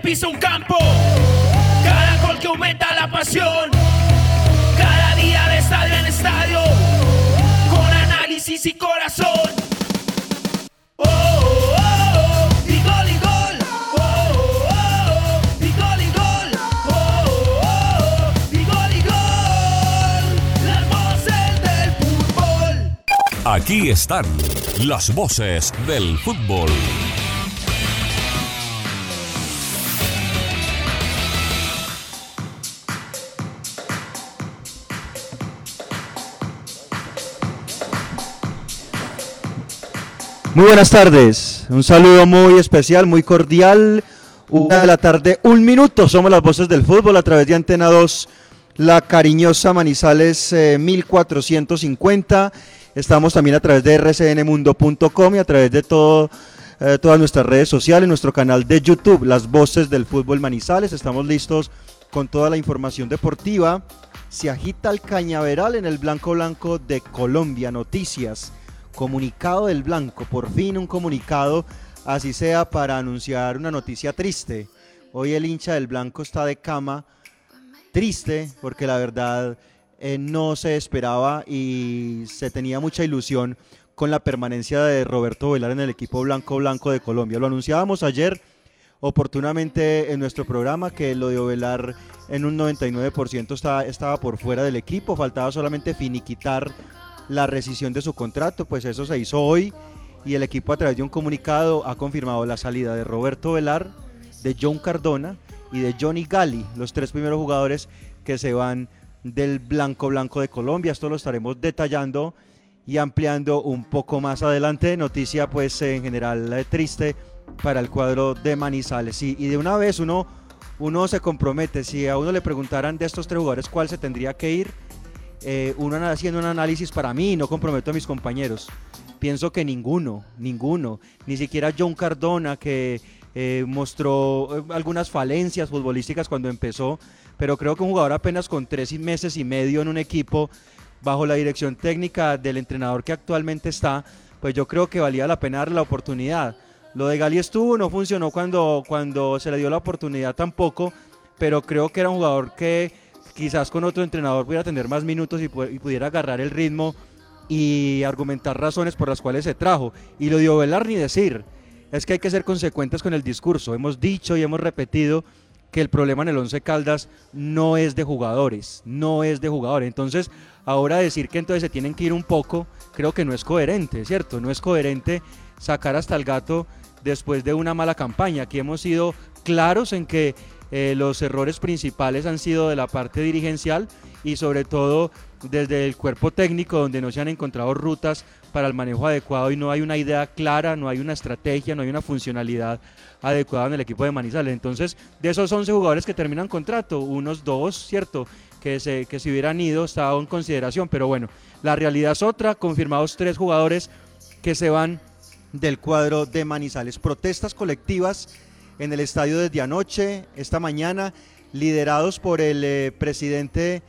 Pisa un campo, cada gol que aumenta la pasión, cada día de estadio en estadio, con análisis y corazón. Oh, oh, oh, y gol y gol. Oh, oh, oh, y gol y gol. Oh, oh, oh, y gol y gol. Las voces del fútbol. Aquí están las voces del fútbol. Muy buenas tardes, un saludo muy especial, muy cordial. Una de la tarde, un minuto, somos las voces del fútbol a través de Antena 2, la cariñosa Manizales eh, 1450. Estamos también a través de rcnmundo.com y a través de todo, eh, todas nuestras redes sociales, nuestro canal de YouTube, las voces del fútbol Manizales. Estamos listos con toda la información deportiva. Se agita el cañaveral en el blanco blanco de Colombia, noticias comunicado del Blanco, por fin un comunicado, así sea para anunciar una noticia triste. Hoy el hincha del Blanco está de cama, triste, porque la verdad eh, no se esperaba y se tenía mucha ilusión con la permanencia de Roberto Velar en el equipo Blanco Blanco de Colombia. Lo anunciábamos ayer oportunamente en nuestro programa que lo de Ovelar en un 99% estaba, estaba por fuera del equipo, faltaba solamente finiquitar la rescisión de su contrato, pues eso se hizo hoy y el equipo a través de un comunicado ha confirmado la salida de Roberto Velar, de John Cardona y de Johnny Gali, los tres primeros jugadores que se van del Blanco Blanco de Colombia. Esto lo estaremos detallando y ampliando un poco más adelante. Noticia pues en general eh, triste para el cuadro de Manizales. Y, y de una vez uno, uno se compromete, si a uno le preguntaran de estos tres jugadores cuál se tendría que ir, eh, uno haciendo un análisis para mí, no comprometo a mis compañeros. Pienso que ninguno, ninguno, ni siquiera John Cardona, que eh, mostró eh, algunas falencias futbolísticas cuando empezó, pero creo que un jugador apenas con tres meses y medio en un equipo, bajo la dirección técnica del entrenador que actualmente está, pues yo creo que valía la pena darle la oportunidad. Lo de Gali estuvo, no funcionó cuando, cuando se le dio la oportunidad tampoco, pero creo que era un jugador que quizás con otro entrenador pudiera tener más minutos y, pu- y pudiera agarrar el ritmo y argumentar razones por las cuales se trajo. Y lo dio Velar ni decir. Es que hay que ser consecuentes con el discurso. Hemos dicho y hemos repetido que el problema en el Once Caldas no es de jugadores, no es de jugadores. Entonces, ahora decir que entonces se tienen que ir un poco, creo que no es coherente, ¿cierto? No es coherente sacar hasta el gato después de una mala campaña. Aquí hemos sido claros en que eh, los errores principales han sido de la parte dirigencial y sobre todo desde el cuerpo técnico donde no se han encontrado rutas para el manejo adecuado y no hay una idea clara, no hay una estrategia, no hay una funcionalidad adecuada en el equipo de Manizales. Entonces, de esos 11 jugadores que terminan contrato, unos dos, ¿cierto? Que se, que si hubieran ido estaba en consideración, pero bueno, la realidad es otra, confirmados tres jugadores que se van del cuadro de Manizales. Protestas colectivas en el estadio desde anoche, esta mañana, liderados por el eh, presidente,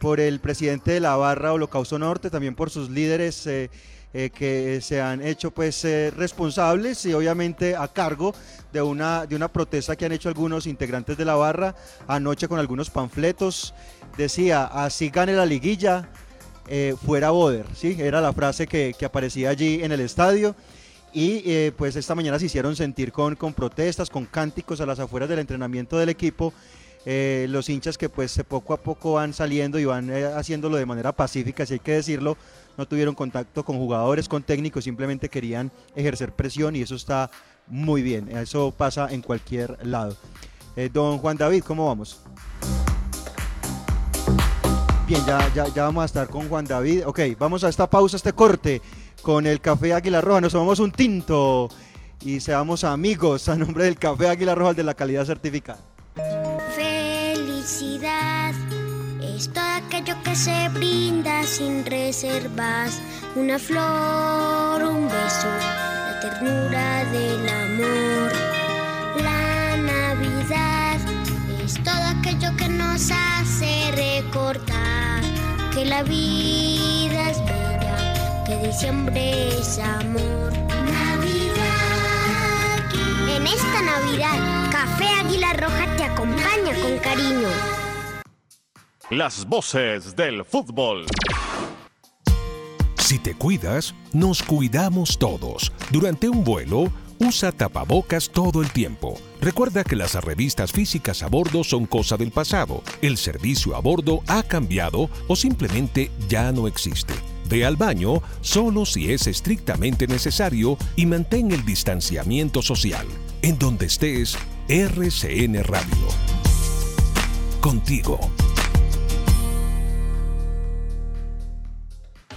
por el presidente de la barra Holocausto Norte, también por sus líderes eh, eh, que se han hecho pues responsables y obviamente a cargo de una, de una protesta que han hecho algunos integrantes de la barra anoche con algunos panfletos. Decía, así gane la liguilla, fuera Boder, ¿sí? Era la frase que, que aparecía allí en el estadio. Y eh, pues esta mañana se hicieron sentir con, con protestas, con cánticos a las afueras del entrenamiento del equipo. Eh, los hinchas que pues poco a poco van saliendo y van eh, haciéndolo de manera pacífica, si hay que decirlo, no tuvieron contacto con jugadores, con técnicos, simplemente querían ejercer presión y eso está muy bien. Eso pasa en cualquier lado. Don Juan David, ¿cómo vamos? Bien, ya, ya, ya vamos a estar con Juan David. Ok, vamos a esta pausa, este corte con el Café Águila Roja. Nos tomamos un tinto y seamos amigos a nombre del Café Águila Roja de la calidad certificada. Felicidad es todo aquello que se brinda sin reservas. Una flor, un beso, la ternura del amor. La Navidad es todo aquello que nos hace que la vida es bella, que diciembre es amor. Navidad. En esta Navidad, Café Águila Roja te acompaña con cariño. Las voces del fútbol. Si te cuidas, nos cuidamos todos. Durante un vuelo, usa tapabocas todo el tiempo. Recuerda que las revistas físicas a bordo son cosa del pasado. El servicio a bordo ha cambiado o simplemente ya no existe. Ve al baño solo si es estrictamente necesario y mantén el distanciamiento social. En donde estés, RCN Radio. Contigo.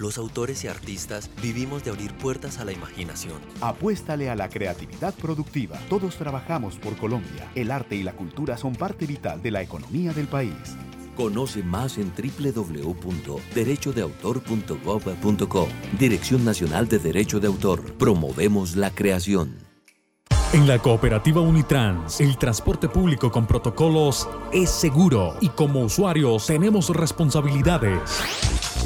Los autores y artistas vivimos de abrir puertas a la imaginación. Apuéstale a la creatividad productiva. Todos trabajamos por Colombia. El arte y la cultura son parte vital de la economía del país. Conoce más en www.derechodeautor.gov.co. Dirección Nacional de Derecho de Autor. Promovemos la creación. En la cooperativa Unitrans, el transporte público con protocolos es seguro y como usuarios tenemos responsabilidades.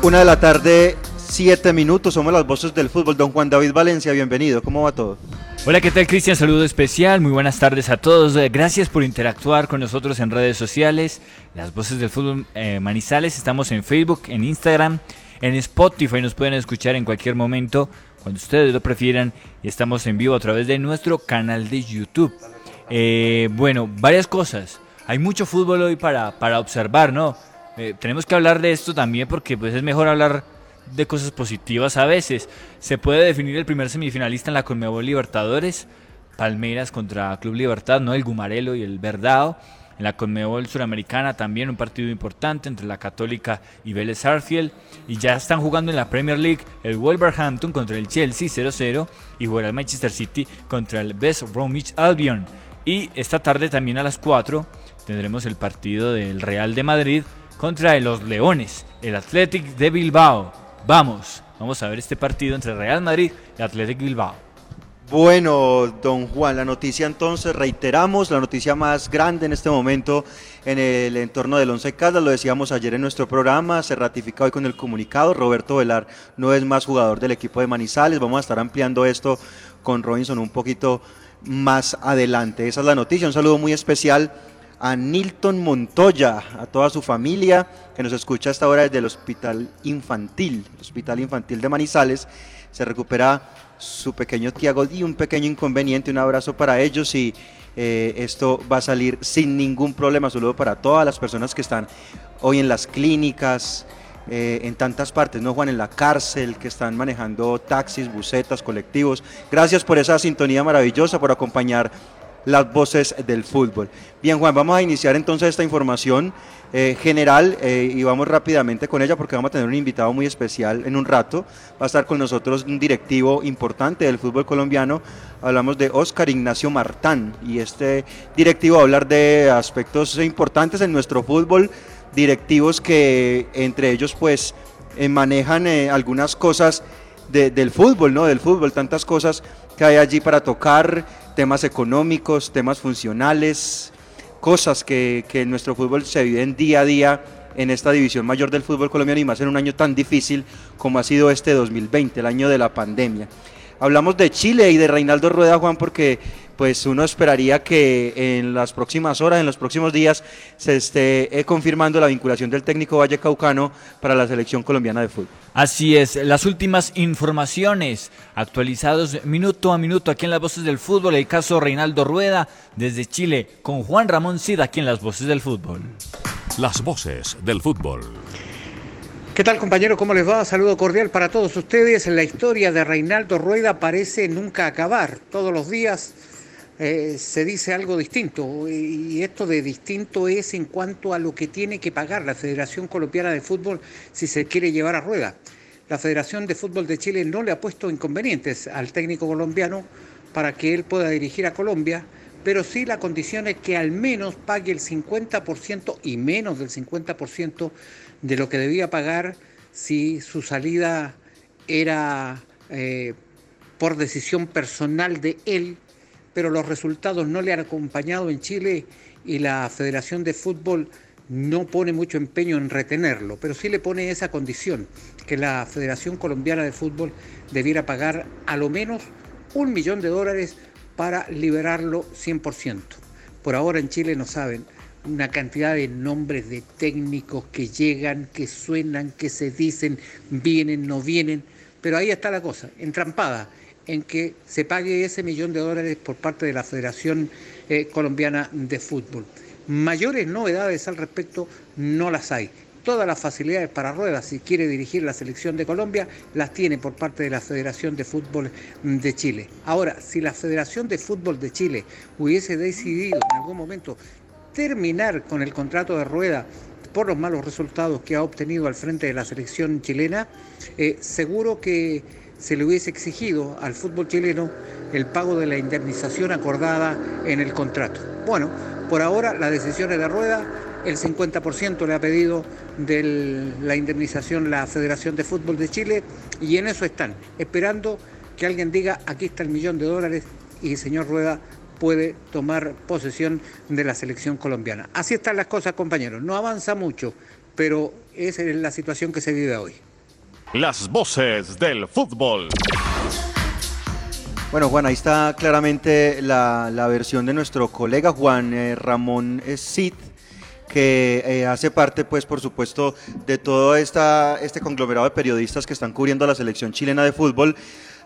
Una de la tarde, siete minutos, somos las voces del fútbol. Don Juan David Valencia, bienvenido. ¿Cómo va todo? Hola, ¿qué tal Cristian? Saludo especial, muy buenas tardes a todos. Eh, Gracias por interactuar con nosotros en redes sociales. Las voces del fútbol eh, Manizales, estamos en Facebook, en Instagram, en Spotify, nos pueden escuchar en cualquier momento, cuando ustedes lo prefieran. Y estamos en vivo a través de nuestro canal de YouTube. Eh, bueno, varias cosas. Hay mucho fútbol hoy para, para observar, ¿no? Eh, tenemos que hablar de esto también porque pues, es mejor hablar de cosas positivas a veces. Se puede definir el primer semifinalista en la Conmebol Libertadores, Palmeiras contra Club Libertad, ¿no? El Gumarelo y el Verdao. En la Conmebol Suramericana también un partido importante entre la Católica y Vélez Sarsfield. Y ya están jugando en la Premier League el Wolverhampton contra el Chelsea 0-0 y juega el Manchester City contra el West Bromwich Albion. Y esta tarde también a las 4 tendremos el partido del Real de Madrid contra los Leones, el Athletic de Bilbao. Vamos, vamos a ver este partido entre Real Madrid y Athletic Bilbao. Bueno, don Juan, la noticia entonces, reiteramos, la noticia más grande en este momento en el entorno del Once Caldas, lo decíamos ayer en nuestro programa, se ratifica hoy con el comunicado, Roberto Velar no es más jugador del equipo de Manizales, vamos a estar ampliando esto con Robinson un poquito más adelante. Esa es la noticia, un saludo muy especial a Nilton Montoya, a toda su familia que nos escucha hasta ahora desde el Hospital Infantil, el Hospital Infantil de Manizales. Se recupera su pequeño Tiago y un pequeño inconveniente. Un abrazo para ellos y eh, esto va a salir sin ningún problema. Saludo para todas las personas que están hoy en las clínicas, eh, en tantas partes, ¿no, Juan? En la cárcel, que están manejando taxis, busetas, colectivos. Gracias por esa sintonía maravillosa, por acompañar las voces del fútbol. Bien, Juan, vamos a iniciar entonces esta información eh, general eh, y vamos rápidamente con ella porque vamos a tener un invitado muy especial en un rato. Va a estar con nosotros un directivo importante del fútbol colombiano. Hablamos de Oscar Ignacio Martán y este directivo va a hablar de aspectos importantes en nuestro fútbol, directivos que entre ellos pues eh, manejan eh, algunas cosas de- del fútbol, ¿no? Del fútbol, tantas cosas que hay allí para tocar, temas económicos, temas funcionales, cosas que, que en nuestro fútbol se viven día a día en esta división mayor del fútbol colombiano y más en un año tan difícil como ha sido este 2020, el año de la pandemia. Hablamos de Chile y de Reinaldo Rueda, Juan, porque pues uno esperaría que en las próximas horas, en los próximos días, se esté eh, confirmando la vinculación del técnico Valle Caucano para la selección colombiana de fútbol. Así es, las últimas informaciones actualizados minuto a minuto aquí en las voces del fútbol, el caso Reinaldo Rueda desde Chile con Juan Ramón Cid aquí en las voces del fútbol. Las voces del fútbol. ¿Qué tal compañero? ¿Cómo les va? Saludo cordial para todos ustedes. La historia de Reinaldo Rueda parece nunca acabar. Todos los días eh, se dice algo distinto y esto de distinto es en cuanto a lo que tiene que pagar la Federación Colombiana de Fútbol si se quiere llevar a Rueda. La Federación de Fútbol de Chile no le ha puesto inconvenientes al técnico colombiano para que él pueda dirigir a Colombia, pero sí la condición es que al menos pague el 50% y menos del 50% de lo que debía pagar si su salida era eh, por decisión personal de él, pero los resultados no le han acompañado en Chile y la Federación de Fútbol no pone mucho empeño en retenerlo, pero sí le pone esa condición, que la Federación Colombiana de Fútbol debiera pagar a lo menos un millón de dólares para liberarlo 100%. Por ahora en Chile no saben una cantidad de nombres de técnicos que llegan, que suenan, que se dicen, vienen, no vienen, pero ahí está la cosa, entrampada en que se pague ese millón de dólares por parte de la Federación eh, Colombiana de Fútbol. Mayores novedades al respecto no las hay. Todas las facilidades para Rueda, si quiere dirigir la selección de Colombia, las tiene por parte de la Federación de Fútbol de Chile. Ahora, si la Federación de Fútbol de Chile hubiese decidido en algún momento terminar con el contrato de Rueda por los malos resultados que ha obtenido al frente de la selección chilena, eh, seguro que se le hubiese exigido al fútbol chileno el pago de la indemnización acordada en el contrato. Bueno, por ahora la decisión es de Rueda, el 50% le ha pedido de la indemnización la Federación de Fútbol de Chile y en eso están, esperando que alguien diga aquí está el millón de dólares y el señor Rueda puede tomar posesión de la selección colombiana. Así están las cosas, compañeros. No avanza mucho, pero esa es la situación que se vive hoy. Las voces del fútbol. Bueno, Juan, ahí está claramente la, la versión de nuestro colega Juan eh, Ramón eh, Cid, que eh, hace parte, pues, por supuesto, de todo esta, este conglomerado de periodistas que están cubriendo a la selección chilena de fútbol.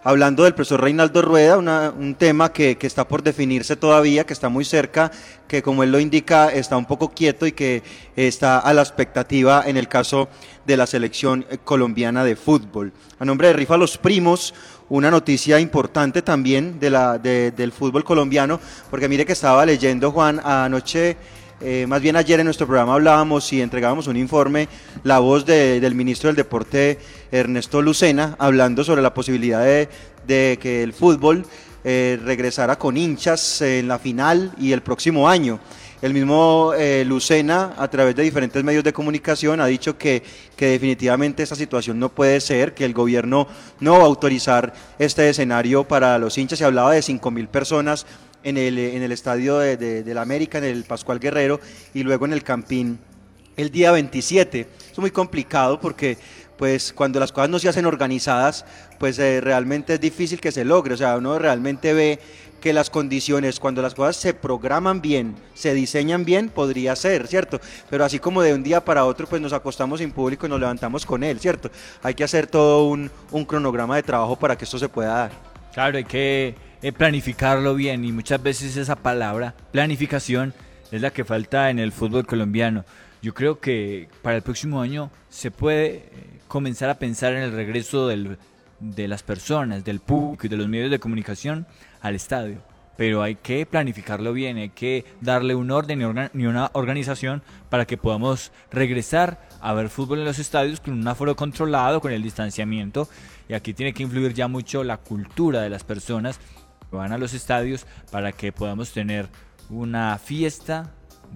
Hablando del profesor Reinaldo Rueda, un tema que, que está por definirse todavía, que está muy cerca, que como él lo indica, está un poco quieto y que está a la expectativa en el caso de la selección eh, colombiana de fútbol. A nombre de Rifa Los Primos, una noticia importante también de la, de- del fútbol colombiano, porque mire que estaba leyendo, Juan, anoche, eh, más bien ayer en nuestro programa hablábamos y entregábamos un informe, la voz de- del ministro del Deporte, Ernesto Lucena, hablando sobre la posibilidad de, que el fútbol eh, regresara con hinchas en la final y el próximo año. El mismo eh, Lucena, a través de diferentes medios de comunicación, ha dicho que, que definitivamente esa situación no puede ser, que el gobierno no va a autorizar este escenario para los hinchas. Se hablaba de 5 mil personas en el, en el estadio de, de la América, en el Pascual Guerrero, y luego en el Campín el día 27. Es muy complicado porque pues cuando las cosas no se hacen organizadas, pues eh, realmente es difícil que se logre. O sea, uno realmente ve que las condiciones, cuando las cosas se programan bien, se diseñan bien, podría ser, ¿cierto? Pero así como de un día para otro, pues nos acostamos sin público y nos levantamos con él, ¿cierto? Hay que hacer todo un, un cronograma de trabajo para que esto se pueda dar. Claro, hay que eh, planificarlo bien y muchas veces esa palabra, planificación, es la que falta en el fútbol colombiano. Yo creo que para el próximo año se puede eh, comenzar a pensar en el regreso del- de las personas, del público y de los medios de comunicación al estadio. Pero hay que planificarlo bien, hay que darle un orden y, una organización para que podamos regresar a ver fútbol en los estadios con un aforo controlado, con el distanciamiento. Y aquí tiene que influir ya mucho la cultura de las personas que van a los estadios para que podamos tener una fiesta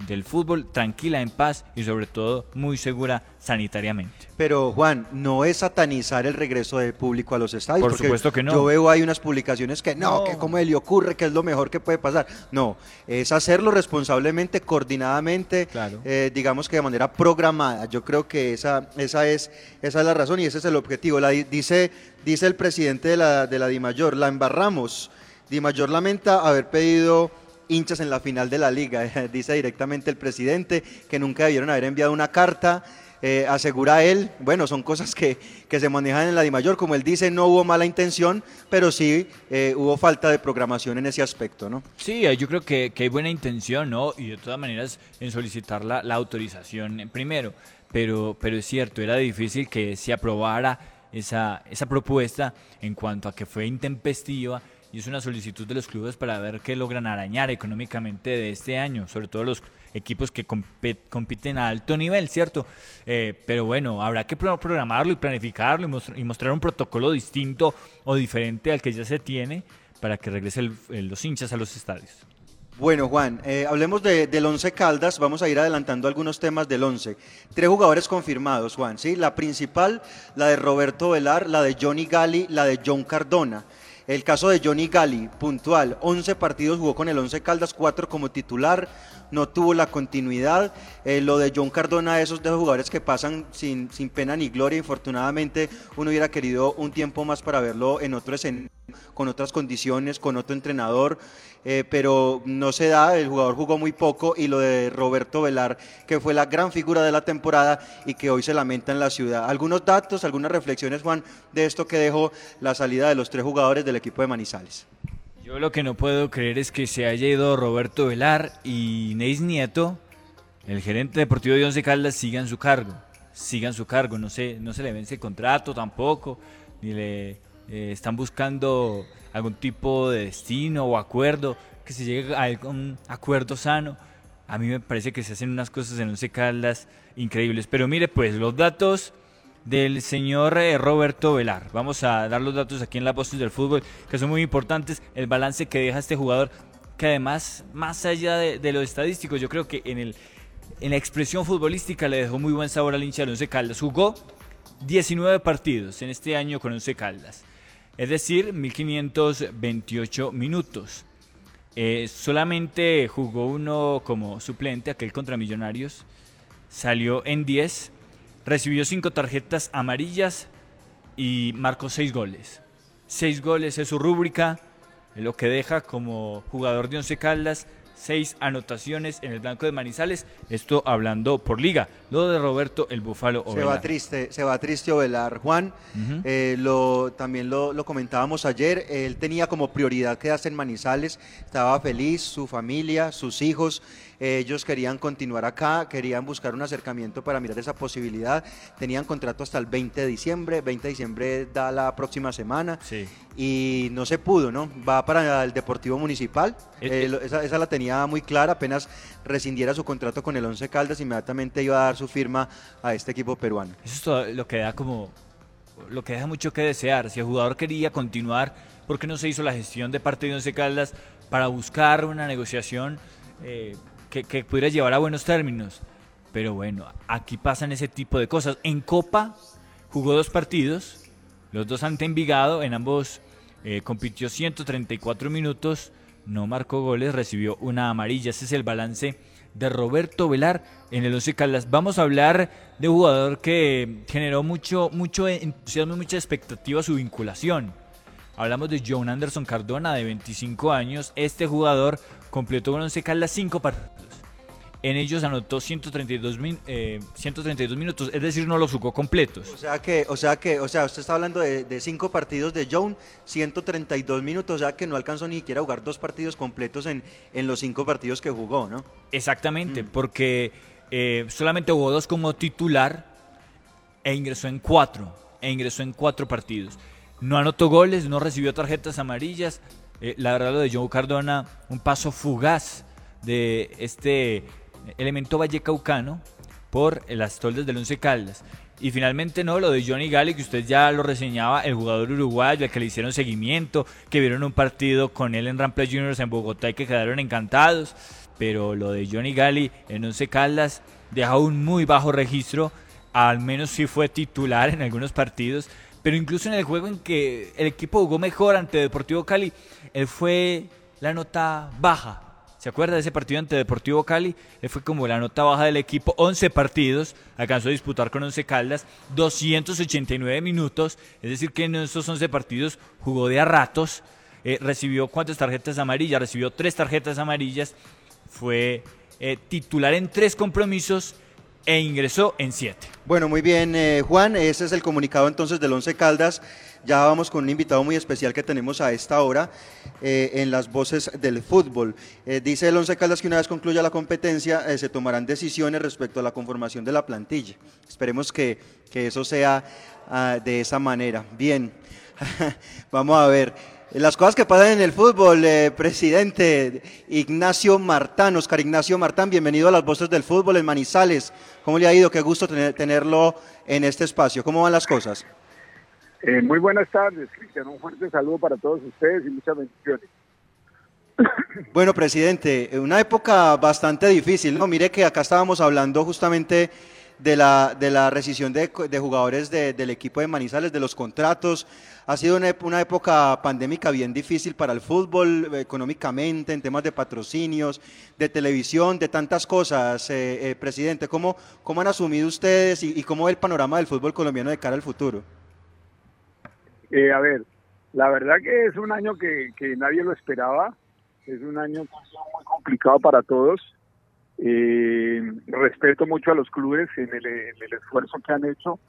del fútbol tranquila, en paz y sobre todo muy segura sanitariamente. Pero Juan, no es satanizar el regreso del público a los estadios. Por porque supuesto que no. Yo veo hay unas publicaciones que no, No. que cómo le ocurre, que es lo mejor que puede pasar. No, es hacerlo responsablemente, coordinadamente, eh, digamos que de manera programada. Yo creo que esa, esa, es, esa es la razón y ese es el objetivo. La, di- dice, dice el presidente de la, de la DIMAYOR, la embarramos. DIMAYOR lamenta haber pedido hinchas en la final de la liga. Dice directamente el presidente que nunca debieron haber enviado una carta. eh, asegura él, bueno, son cosas que, que se manejan en la DIMAYOR. Como él dice, no hubo mala intención, pero sí eh, hubo falta de programación en ese aspecto, ¿no? Sí, yo creo que, que hay buena intención, ¿no? Y de todas maneras en solicitar la, la autorización eh, primero. Pero, pero es cierto, era difícil que se aprobara esa, esa propuesta en cuanto a que fue intempestiva es una solicitud de los clubes para ver qué logran arañar económicamente de este año, sobre todo los equipos que compiten a alto nivel, ¿cierto? Eh, pero bueno, habrá que pro- programarlo y planificarlo y mostrar un protocolo distinto o diferente al que ya se tiene para que regresen los hinchas a los estadios. Bueno, Juan, eh, hablemos de- del Once Caldas. Vamos a ir adelantando algunos temas del Once. Tres jugadores confirmados, Juan. ¿sí? La principal, la de Roberto Velar, la de Johnny Gali, la de John Cardona. El caso de Johnny Gali, puntual, 11 partidos jugó con el Once Caldas, 4 como titular, no tuvo la continuidad. Eh, lo de John Cardona, esos de esos jugadores que pasan sin, sin pena ni gloria, infortunadamente uno hubiera querido un tiempo más para verlo en otro escenario, con otras condiciones, con otro entrenador, eh, pero no se da, el jugador jugó muy poco y lo de Roberto Velar, que fue la gran figura de la temporada y que hoy se lamenta en la ciudad. Algunos datos, algunas reflexiones, Juan, de esto que dejó la salida de los tres jugadores del equipo de Manizales. Yo lo que no puedo creer es que se haya ido Roberto Velar y Neis Nieto, el gerente deportivo de Once Caldas, sigan su cargo. Sigan su cargo, no no se le vence el contrato tampoco, ni le eh, están buscando algún tipo de destino o acuerdo, que se llegue a algún acuerdo sano. A mí me parece que se hacen unas cosas en Once Caldas increíbles. Pero mire, pues los datos del señor eh, Roberto Velar. Vamos a dar los datos aquí en la Voces del Fútbol, que son muy importantes. El balance que deja este jugador, que además, más allá de, de lo estadístico, yo creo que en, el, en la expresión futbolística le dejó muy buen sabor al hincha del Once Caldas. Jugó 19 partidos en este año con Once Caldas, es decir, 1528 minutos. Eh, solamente jugó uno como suplente, aquel contra Millonarios. Salió en 10, recibió 5 tarjetas amarillas y marcó 6 goles. 6 goles es su rúbrica, lo que deja como jugador de Once Caldas. 6 anotaciones en el blanco de Manizales. Esto hablando por liga. Lo de Roberto el Búfalo Se Ovelar. va triste, se va triste Ovelar. Juan, eh, lo, también lo, lo comentábamos ayer, él tenía como prioridad quedarse en Manizales, estaba feliz, su familia, sus hijos, ellos querían continuar acá, querían buscar un acercamiento para mirar esa posibilidad, tenían contrato hasta el 20 de diciembre, 20 de diciembre da la próxima semana Sí. y no se pudo, ¿no? Va para el Deportivo Municipal, Eh, eh, lo- esa, esa la tenía muy clara, apenas rescindiera su contrato con el Once Caldas, inmediatamente iba a dar su firma a este equipo peruano. Eso es todo lo que da como lo que deja mucho que desear. Si el jugador quería continuar, ¿por qué no se hizo la gestión de parte de Once Caldas para buscar una negociación eh, que, que pudiera llevar a buenos términos? Pero bueno, aquí pasan ese tipo de cosas. En Copa jugó dos partidos, los dos ante Envigado, en ambos eh, compitió 134 minutos, no marcó goles, recibió una amarilla. Ese es el balance de Roberto Velar en el Once Caldas. Vamos a hablar de un jugador que generó mucho, mucho entusiasmo y mucha expectativa su vinculación. Hablamos de John Anderson Cardona, de 25 años. Este jugador completó con Once Caldas 5 partidos. En ellos anotó 132, min- eh, 132 minutos, es decir, no los jugó completos. O sea que, o sea que, o sea, usted está hablando de, de cinco partidos de Joan, 132 minutos, o sea que no alcanzó ni siquiera a jugar dos partidos completos en, en los cinco partidos que jugó, ¿no? Exactamente, porque eh, solamente jugó dos como titular e ingresó en cuatro, e ingresó en cuatro partidos. No anotó goles, no recibió tarjetas amarillas. Eh, la verdad lo de Joe Cardona, un paso fugaz de este elemento vallecaucano por las toldas del Once Caldas. Y finalmente no, lo de Johnny Gale, que usted ya lo reseñaba, el jugador uruguayo, al que le hicieron seguimiento, que vieron un partido con él en Rampla Juniors en Bogotá y que quedaron encantados. pero lo de Johnny Gali en Once Caldas deja un muy bajo registro, al menos sí fue titular en algunos partidos, pero incluso en el juego en que el equipo jugó mejor ante Deportivo Cali, él fue la nota baja. ¿Se acuerda de ese partido ante Deportivo Cali? Él fue como la nota baja del equipo, 11 partidos, alcanzó a disputar con 11 Caldas, 289 minutos, es decir que en esos 11 partidos jugó de a ratos, eh, recibió cuántas tarjetas amarillas, recibió tres tarjetas amarillas, fue eh, titular en tres compromisos e ingresó en siete. Bueno, muy bien, eh, Juan, ese es el comunicado entonces del Once Caldas. Ya vamos con un invitado muy especial que tenemos a esta hora eh, en las voces del fútbol. dice el Once Caldas que una vez concluya la competencia se tomarán decisiones respecto a la conformación de la plantilla. Esperemos que, que eso sea ah, de esa manera. Bien, vamos a ver. Las cosas que pasan en el fútbol, eh, presidente Ignacio Martán, Oscar Ignacio Martán, bienvenido a las voces del fútbol en Manizales. ¿Cómo le ha ido? Qué gusto tenerlo en este espacio. ¿Cómo van las cosas? Eh, muy buenas tardes, Cristian. Un fuerte saludo para todos ustedes y muchas bendiciones. Bueno, presidente, una época bastante difícil. ¿no? Mire que acá estábamos hablando justamente de la, de la rescisión de, de jugadores del equipo de Manizales, de los contratos. Ha sido una, época pandémica bien difícil para el fútbol, económicamente, en temas de patrocinios, de televisión, de tantas cosas. Eh, eh, presidente, ¿cómo, ¿cómo han asumido ustedes y, cómo es el panorama del fútbol colombiano de cara al futuro? Eh, a ver, la verdad que es un año que, que nadie lo esperaba. Es un año muy complicado para todos eh, respeto mucho a los clubes en el, esfuerzo que han hecho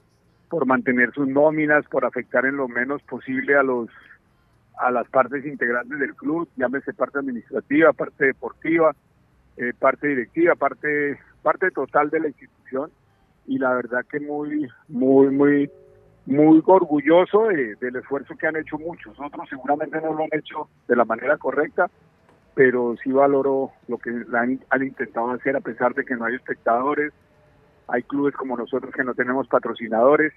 por mantener sus nóminas, por afectar en lo menos posible a los a las partes integrantes del club, llámese parte administrativa, parte deportiva, eh, parte directiva, parte parte total de la institución y la verdad que muy muy muy muy orgulloso del esfuerzo que han hecho muchos. Otros seguramente no lo han hecho de la manera correcta, pero sí valoro lo que han, intentado hacer a pesar de que no hay espectadores. Hay clubes como nosotros que no tenemos patrocinadores,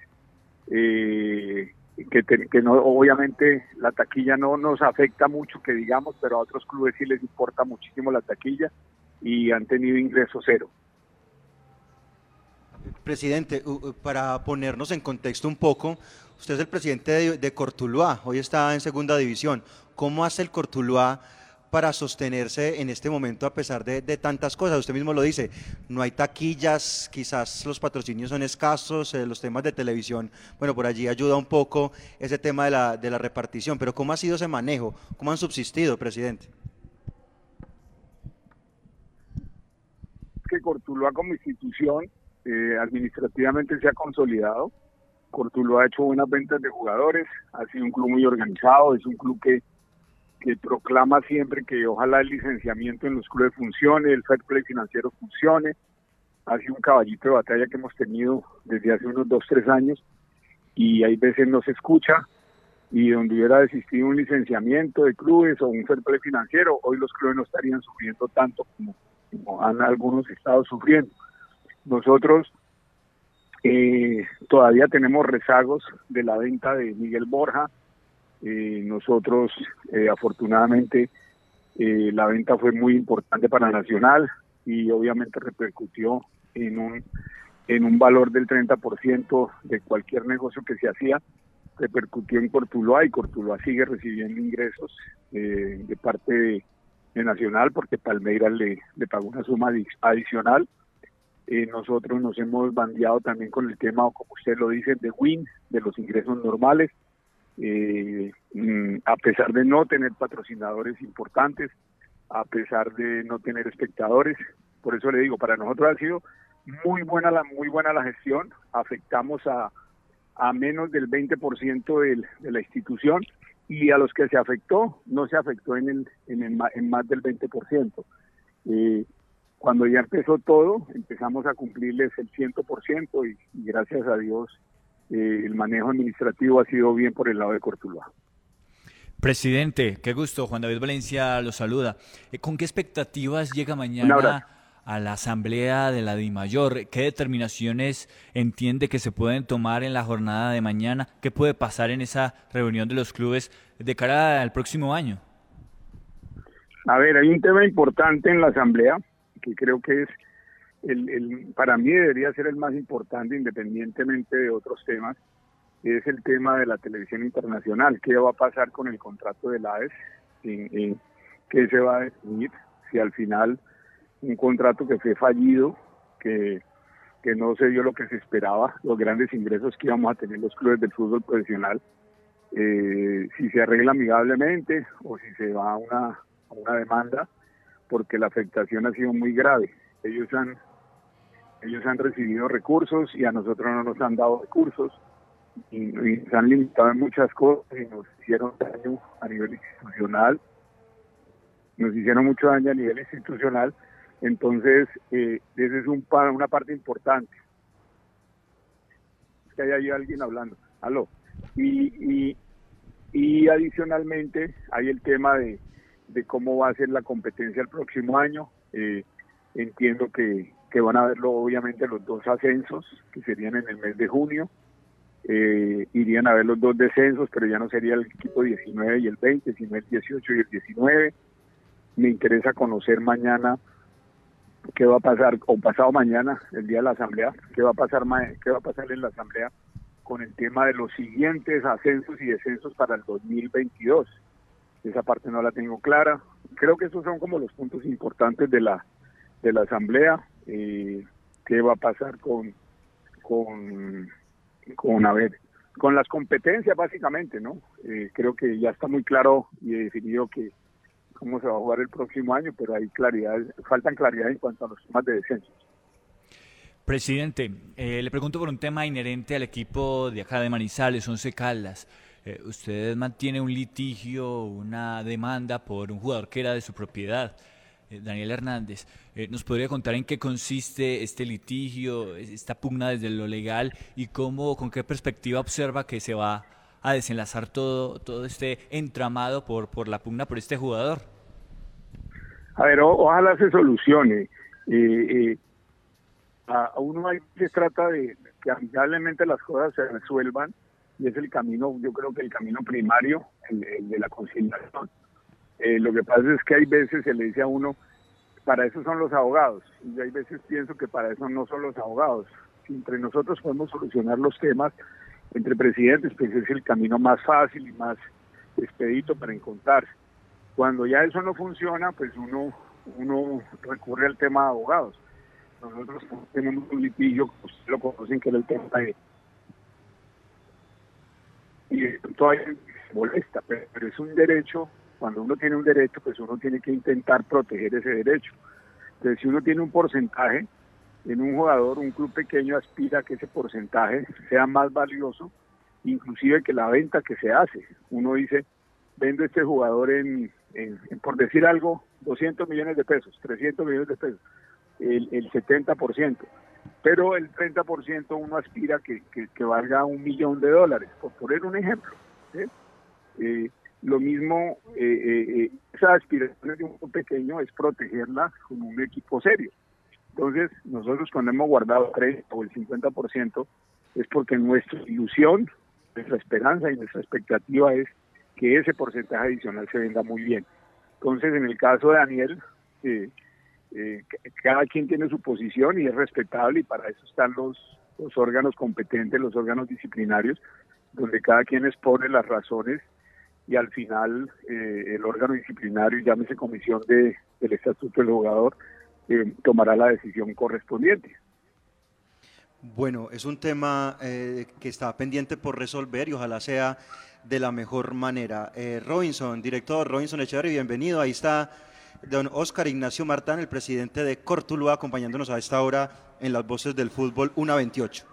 eh, que, que no, obviamente la taquilla no nos afecta mucho, que digamos, pero a otros clubes sí les importa muchísimo la taquilla y han tenido ingreso cero. Presidente, para ponernos en contexto un poco, usted es el presidente de, de Cortuluá, hoy está en segunda división. ¿Cómo hace el Cortuluá? Para sostenerse en este momento a pesar de, tantas cosas. Usted mismo lo dice, no hay taquillas, quizás los patrocinios son escasos, eh, los temas de televisión, bueno, por allí ayuda un poco ese tema de la, de la repartición, pero ¿cómo ha sido ese manejo? ¿Cómo han subsistido, presidente? Que Cortuloa como institución eh, administrativamente se ha consolidado. Cortuloa ha hecho buenas ventas de jugadores, ha sido un club muy organizado, es un club que que proclama siempre que ojalá el licenciamiento en los clubes funcione, el fair play financiero funcione. Ha sido un caballito de batalla que hemos tenido desde hace unos dos, tres años y hay veces no se escucha y donde hubiera desistido un licenciamiento de clubes o un fair play financiero, hoy los clubes no estarían sufriendo tanto como, han algunos estado sufriendo. Nosotros eh, todavía tenemos rezagos de la venta de Miguel Borja, eh, nosotros, eh, afortunadamente, eh, la venta fue muy importante para Nacional y obviamente repercutió en un, en un valor del 30% de cualquier negocio que se hacía, repercutió en Cortuloa y Cortuloa sigue recibiendo ingresos de parte de, Nacional porque Palmeiras le, le pagó una suma adicional. nosotros nos hemos bandeado también con el tema, como usted lo dice, de WIN, de los ingresos normales eh, mm, a pesar de no tener patrocinadores importantes, a pesar de no tener espectadores. Por eso le digo, para nosotros ha sido muy buena la muy buena la gestión. Afectamos a, a menos del 20% del, de la institución y a los que se afectó no se afectó en el en, el, en más del 20%. Eh, cuando ya empezó todo, empezamos a cumplirles el 100% y, y gracias a Dios eh, el manejo administrativo ha sido bien por el lado de Cortuluá. Presidente, qué gusto. Juan David Valencia lo saluda. Eh, ¿Con qué expectativas llega mañana a la asamblea de la DIMAYOR? ¿Qué determinaciones entiende que se pueden tomar en la jornada de mañana? ¿Qué puede pasar en esa reunión de los clubes de cara al próximo año? A ver, hay un tema importante en la Asamblea que creo que es el, para mí debería ser el más importante independientemente de otros temas, es el tema de la televisión internacional. ¿Qué va a pasar con el contrato de la AES? ¿Qué se va a definir? Si al final un contrato que fue fallido, que, que no se dio lo que se esperaba, los grandes ingresos que íbamos a tener los clubes del fútbol profesional, eh, si se arregla amigablemente o si se va una, a una demanda, porque la afectación ha sido muy grave. Ellos han ellos han recibido recursos y a nosotros no nos han dado recursos y, y han limitado en muchas cosas y nos hicieron daño a nivel institucional, nos hicieron mucho daño a nivel institucional, entonces eh, esa es un, una parte importante. Es que hay ahí alguien hablando, aló. Y, y, y adicionalmente hay el tema de, de cómo va a ser la competencia el próximo año. Eh, entiendo que, que van a verlo obviamente los dos ascensos, que serían en el mes de junio. Eh, irían a ver los dos descensos, pero ya no sería el equipo 19 y el 20, sino el 18 y el 19. Me interesa conocer mañana qué va a pasar, o pasado mañana, el día de la asamblea, qué va a pasar, qué va a pasar en la asamblea con el tema de los siguientes ascensos y descensos para el 2022. Esa parte no la tengo clara. Creo que esos son como los puntos importantes de la de la asamblea. Eh, qué va a pasar con con con a ver con las competencias básicamente, ¿no? Eh, creo que ya está muy claro y definido que cómo se va a jugar el próximo año, pero hay claridad, faltan claridad en cuanto a los temas de descenso. Presidente, eh, le pregunto por un tema inherente al equipo de acá de Manizales, Once Caldas. Eh, usted mantiene un litigio, una demanda por un jugador que era de su propiedad, Daniel Hernández. Eh, ¿Nos podría contar en qué consiste este litigio, esta pugna desde lo legal y cómo, con qué perspectiva observa que se va a desenlazar todo, todo este entramado por, por la pugna por este jugador? A ver, ojalá se solucione. Eh, eh, a, uno ahí se trata de que amigablemente las cosas se resuelvan y es el camino, yo creo que el camino primario, el de la conciliación. Eh, lo que pasa es que hay veces se le dice a uno, para eso son los abogados, y hay veces pienso que para eso no son los abogados. Si entre nosotros podemos solucionar los temas, entre presidentes, pues es el camino más fácil y más expedito para encontrarse. Cuando ya eso no funciona, pues uno, uno recurre al tema de abogados. Nosotros tenemos un litigio, ustedes lo conocen, que era el tema de... Y todavía molesta, pero es un derecho, cuando uno tiene un derecho, pues uno tiene que intentar proteger ese derecho. Entonces, si uno tiene un porcentaje en un jugador, un club pequeño aspira a que ese porcentaje sea más valioso, inclusive que la venta que se hace. Uno dice, vendo este jugador en, por decir algo, 200 millones de pesos, 300 millones de pesos, el, el 70%. Pero el 30% uno aspira que, que, que valga un millón de dólares, por poner un ejemplo. ¿sí? Eh, lo mismo, eh, eh, eh, esa aspiración de un pequeño es protegerla con un equipo serio. Entonces, nosotros cuando hemos guardado 30 o el 50% es porque nuestra ilusión, nuestra esperanza y nuestra expectativa es que ese porcentaje adicional se venda muy bien. Entonces, en el caso de Daniel, eh, eh, cada quien tiene su posición y es respetable y para eso están los, los órganos competentes, los órganos disciplinarios, donde cada quien expone las razones y al final eh, el órgano disciplinario, llámese comisión de, del estatuto del jugador, eh, tomará la decisión correspondiente. Bueno, es un tema eh, que está pendiente por resolver y ojalá sea de la mejor manera. Eh, Robinson, director Robinson Echeverry, bienvenido. Ahí está don Oscar Ignacio Martán, el presidente de Cortuluá, acompañándonos a esta hora en las voces del fútbol 128.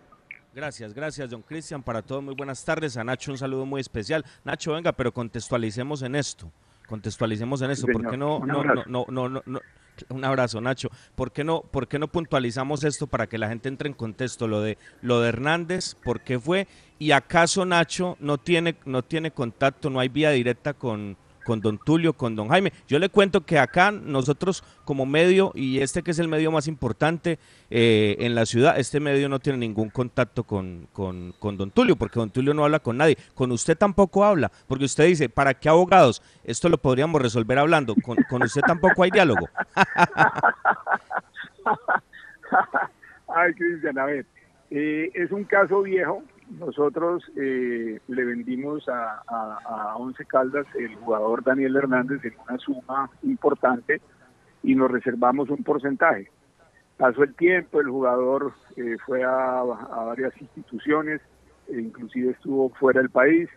Gracias, gracias, don Cristian. Para todos, muy buenas tardes. A Nacho, un saludo muy especial. Nacho, venga, pero contextualicemos en esto. Contextualicemos en esto. ¿Por qué no, señor. Un no, no, abrazo. no, no, no, no- Un abrazo, Nacho. ¿Por qué, no, ¿Por qué no puntualizamos esto para que la gente entre en contexto? Lo de, lo de Hernández, ¿por qué fue? ¿Y acaso Nacho no tiene, no tiene contacto, no hay vía directa con, con don Tulio, con don Jaime. Yo le cuento que acá nosotros como medio, y este que es el medio más importante eh, en la ciudad, este medio no tiene ningún contacto con, con, don Tulio, porque don Tulio no habla con nadie. Con usted tampoco habla, porque usted dice, ¿para qué abogados? Esto lo podríamos resolver hablando. Con, con usted tampoco hay diálogo. Ay, Cristian, a ver, eh, es un caso viejo. Nosotros eh, le vendimos a, a, Once Caldas el jugador Daniel Hernández en una suma importante y nos reservamos un porcentaje. Pasó el tiempo, el jugador eh, fue a, varias instituciones, e inclusive estuvo fuera del país,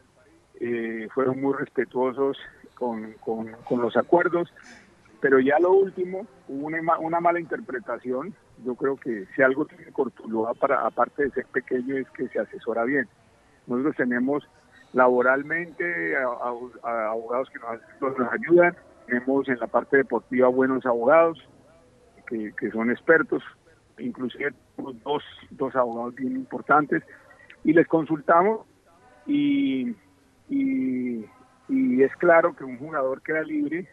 fueron muy respetuosos con, con, con los acuerdos pero ya lo último, hubo una, una mala interpretación. Yo creo que si algo tiene Cortuluá, para, aparte de ser pequeño, es que se asesora bien. Nosotros tenemos laboralmente abogados que nos, ayudan, tenemos en la parte deportiva buenos abogados que, que son expertos, inclusive dos, dos abogados bien importantes, y les consultamos y, y es claro que un jugador queda libre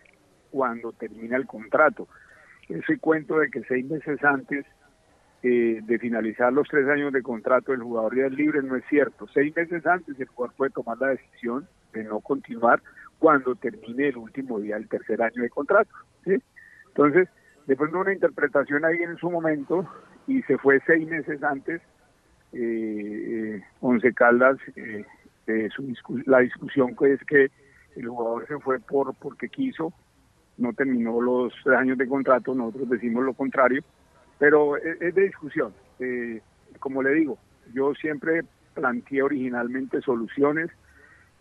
cuando termina el contrato. Ese cuento de que seis meses antes eh, de finalizar los tres años de contrato el jugador ya es libre no es cierto. Seis meses antes el jugador puede tomar la decisión de no continuar cuando termine el último día del tercer año de contrato. Entonces, después de una interpretación ahí en su momento y se fue seis meses antes, eh, eh Once Caldas, eh, la discusión es que el jugador se fue por porque quiso no terminó los años de contrato, nosotros decimos lo contrario, pero es, de discusión. Eh, como le digo, yo siempre planteé originalmente soluciones,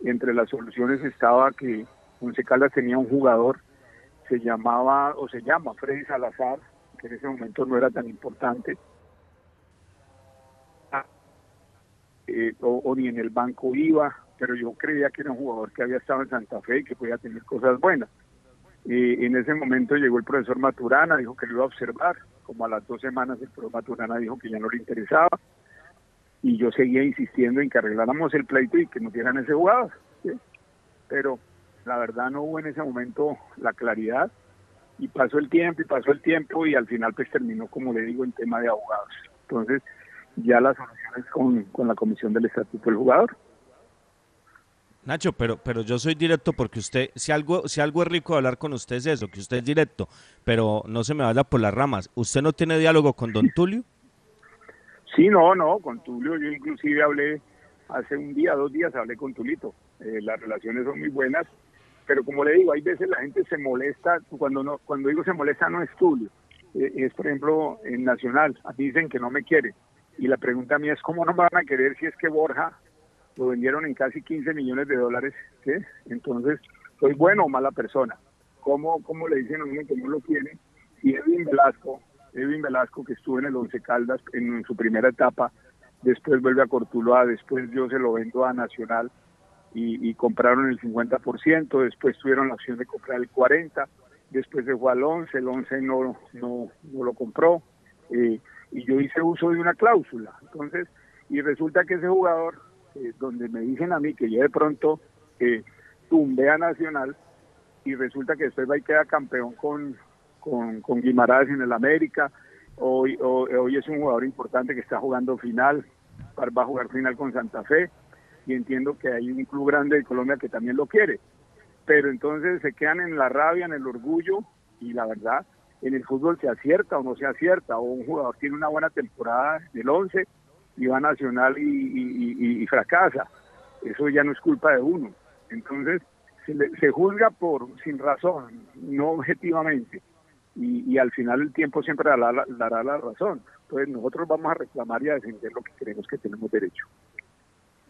entre las soluciones estaba que Once Caldas tenía un jugador, se llamaba o se llama Freddy Salazar, que en ese momento no era tan importante, eh, o, ni en el banco iba, pero yo creía que era un jugador que había estado en Santa Fe y que podía tener cosas buenas. Y en ese momento llegó el profesor Maturana, dijo que lo iba a observar. Como a las dos semanas el profesor Maturana dijo que ya no le interesaba. Y yo seguía insistiendo en que arregláramos el pleito y que nos dieran ese jugador. Pero la verdad no hubo en ese momento la claridad. Y pasó el tiempo y pasó el tiempo y al final pues terminó, como le digo, en tema de abogados. Entonces ya la solución es con, con la comisión del estatuto del jugador. Nacho, pero, pero yo soy directo porque usted, si algo, si algo es rico hablar con usted es eso, que usted es directo, pero no se me vaya por las ramas. ¿Usted no tiene diálogo con don Tulio? Sí, no, no, con Tulio yo inclusive hablé hace un día, dos días hablé con Tulito. Eh, las relaciones son muy buenas, pero como le digo, hay veces la gente se molesta, cuando no, cuando digo se molesta no es Tulio, eh, es por ejemplo en Nacional, dicen que no me quiere. Y la pregunta mía es, ¿cómo no me van a querer si es que Borja lo vendieron en casi 15 millones de dólares, ¿sí? Entonces, ¿soy bueno o mala persona? ¿Cómo, cómo le dicen a uno que no lo quiere? Y Edwin Velasco, Edwin Velasco que estuvo en el Once Caldas en, su primera etapa, después vuelve a Cortuloa, después yo se lo vendo a Nacional y, compraron el 50%, después tuvieron la opción de comprar el 40%, después se fue al 11, el 11 no, no, no lo compró, eh, y yo hice uso de una cláusula. Entonces, y resulta que ese jugador eh, donde me dicen a mí que yo de pronto eh, a Nacional y resulta que después va y queda campeón con, con, con Guimaraes en el América. Hoy, hoy, es un jugador importante que está jugando final, va a jugar final con Santa Fe y entiendo que hay un club grande de Colombia que también lo quiere. Pero entonces se quedan en la rabia, en el orgullo y la verdad, en el fútbol se acierta o no se acierta, o un jugador tiene una buena temporada del 11 y va nacional y, fracasa. Eso ya no es culpa de uno. Entonces, se, juzga por sin razón, no objetivamente. Y, al final el tiempo siempre dará la, dará la razón. Entonces nosotros vamos a reclamar y a defender lo que creemos que tenemos derecho.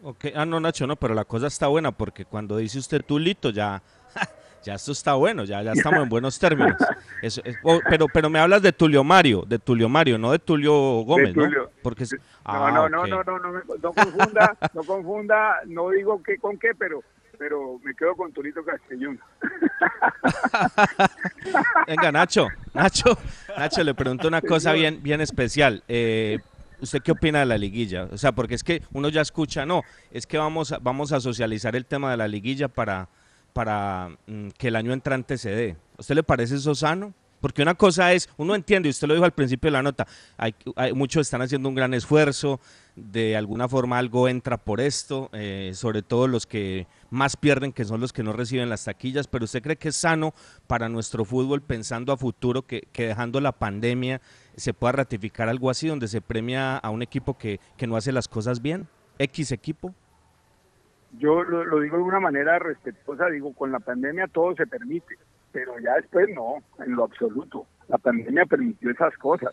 Ok, ah, no, Nacho, no, pero la cosa está buena porque cuando dice usted Tulito ya ya esto está bueno, ya, ya estamos en buenos términos. Oh, pero, pero me hablas de Tulio Mario, de Tulio Mario, no de Tulio Gómez, ¿no? Porque ah, no, no, no, no, no, no, confunda, no confunda, no digo qué con qué, pero pero me quedo con Tulito Castellón. Venga, Nacho, Nacho, Nacho, le pregunto una cosa bien, bien especial. Eh, ¿Usted qué opina de la liguilla? O sea, porque es que uno ya escucha, no, es que vamos a, vamos a socializar el tema de la liguilla para para mm, que el año entrante se dé. ¿A usted le parece eso sano? Porque una cosa es, uno entiende, y usted lo dijo al principio de la nota, hay, hay- muchos están haciendo un gran esfuerzo, de alguna forma algo entra por esto, eh, sobre todo los que más pierden, que son los que no reciben las taquillas, pero usted cree que es sano para nuestro fútbol pensando a futuro que, que dejando la pandemia se pueda ratificar algo así, donde se premia a un equipo que, que no hace las cosas bien, X equipo. Yo lo, digo de una manera respetuosa, digo, con la pandemia todo se permite, pero ya después no, en lo absoluto. La pandemia permitió esas cosas,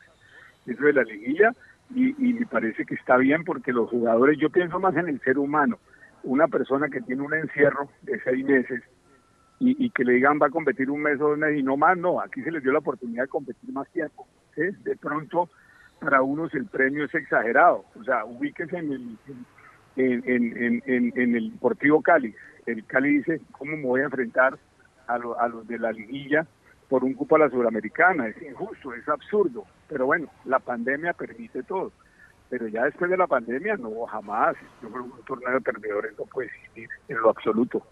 eso de la liguilla, y, y me parece que está bien porque los jugadores, yo pienso más en el ser humano, una persona que tiene un encierro de seis meses y, que le digan va a competir un mes o dos meses y no más, no, aquí se les dio la oportunidad de competir más tiempo. De pronto, para unos el premio es exagerado, o sea, ubíquense en el, en, en, en, en- en el Deportivo Cali. El Cali dice, ¿cómo me voy a enfrentar a, lo- a los de la liguilla por un cupo a la Sudamericana? Es injusto, es absurdo. Pero bueno, la pandemia permite todo. Pero ya después de la pandemia, no, jamás. Yo creo que un torneo de perdedores no puede existir en lo absoluto.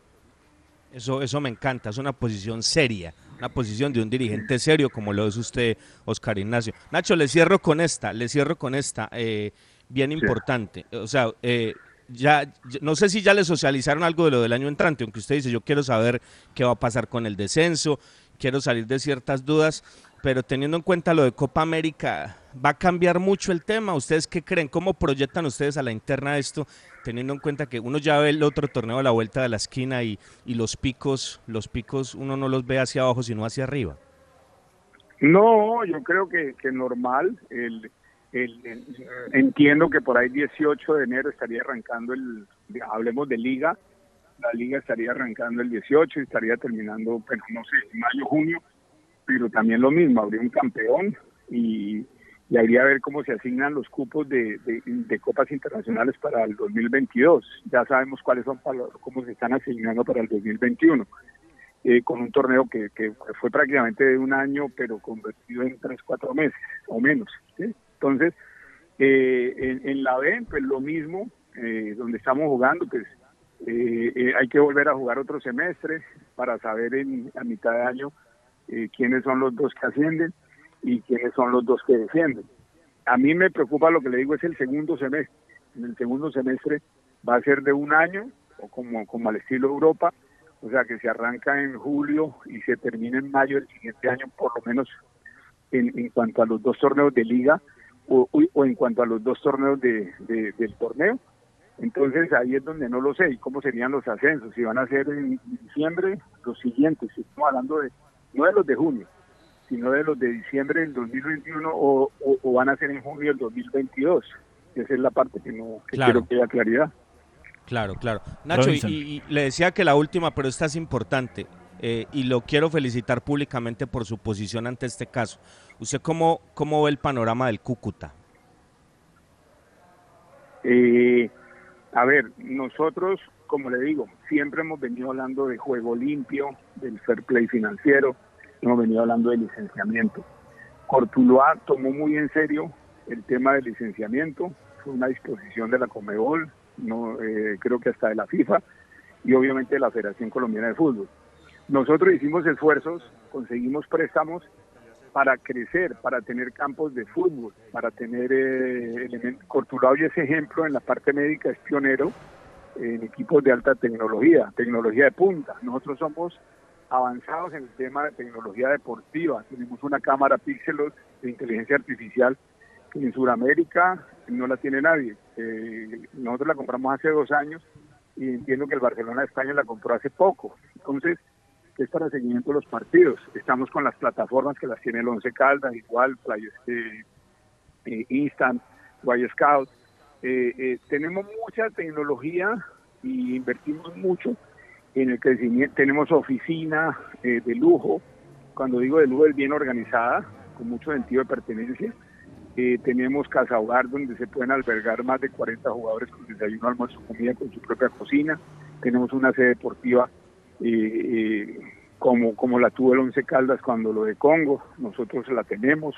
Eso, eso me encanta, es una posición seria, una posición de un dirigente serio como lo es usted, Oscar Ignacio. Nacho, le cierro con esta, le cierro con esta, eh, bien importante. O sea, eh, ya, no sé si ya le socializaron algo de lo del año entrante, aunque usted dice, yo quiero saber qué va a pasar con el descenso, quiero salir de ciertas dudas, pero teniendo en cuenta lo de Copa América, ¿va a cambiar mucho el tema? ¿Ustedes qué creen? ¿Cómo proyectan ustedes a la interna esto, teniendo en cuenta que uno ya ve el otro torneo a la vuelta de la esquina y, y los picos, los picos uno no los ve hacia abajo, sino hacia arriba? No, yo creo que, que normal. El, el- el- entiendo que por ahí 18 de enero estaría arrancando el, hablemos de liga, la liga estaría arrancando el 18 y estaría terminando, bueno, no sé, mayo, junio, pero también lo mismo, habría un campeón y, y habría a ver cómo se asignan los cupos de, de- de copas internacionales para el 2022. Ya sabemos cuáles son, para, cómo se están asignando para el 2021 eh, con un torneo que, que fue prácticamente de un año, pero convertido en tres, cuatro meses o menos. ¿sí? Entonces, eh, en, la B, pues lo mismo, eh, donde estamos jugando, pues eh, eh, hay que volver a jugar otro semestre para saber en, a mitad de año eh, quiénes son los dos que ascienden y quiénes son los dos que descienden. A mí me preocupa lo que le digo es el segundo semestre. En el segundo semestre va a ser de un año, o como, como al estilo Europa, o sea que se arranca en julio y se termina en mayo del siguiente año, por lo menos en, en cuanto a los dos torneos de liga o, o en cuanto a los dos torneos de, de- del torneo. Entonces ahí es donde no lo sé y cómo serían los ascensos, si van a ser en diciembre los siguientes, si estamos hablando de, no de los de junio, sino de los de diciembre del 2021 o, o- o van a ser en junio del 2022. Esa es la parte que no que Claro. quiero que haya claridad. Claro, claro. Nacho, y le decía que la última, pero esta es importante, eh, y lo quiero felicitar públicamente por su posición ante este caso. ¿Usted cómo, cómo ve el panorama del Cúcuta? Eh, a ver, nosotros, como le digo, siempre hemos venido hablando de juego limpio, del fair play financiero, hemos venido hablando de licenciamiento. Cortuluá tomó muy en serio el tema del licenciamiento, fue una disposición de la Comebol, no, eh, creo que hasta de la FIFA y obviamente de la Federación Colombiana de Fútbol. Nosotros hicimos esfuerzos, conseguimos préstamos para crecer, para tener campos de fútbol, para tener eh, elementos. Cortuluá hoy es ejemplo en la parte médica, es pionero en equipos de alta tecnología, tecnología de punta. Nosotros somos avanzados en el tema de tecnología deportiva. Tenemos una cámara Pixelos de inteligencia artificial que en Sudamérica no la tiene nadie. Eh, nosotros la compramos hace dos años y entiendo que el Barcelona de España la compró hace poco. Entonces, es para seguimiento de los partidos. Estamos con las plataformas que las tiene el Once Caldas, igual, Play, eh, eh, Instant, Guay Scout. Eh, eh, tenemos mucha tecnología y invertimos mucho en el crecimiento. Tenemos oficina eh, de lujo, cuando digo de lujo es bien organizada, con mucho sentido de pertenencia. Eh, tenemos casa hogar donde se pueden albergar más de 40 jugadores con desayuno, almuerzo, comida, con su propia cocina. Tenemos una sede deportiva eh, eh, como, como la tuvo el Once Caldas cuando lo de Congo, nosotros la tenemos.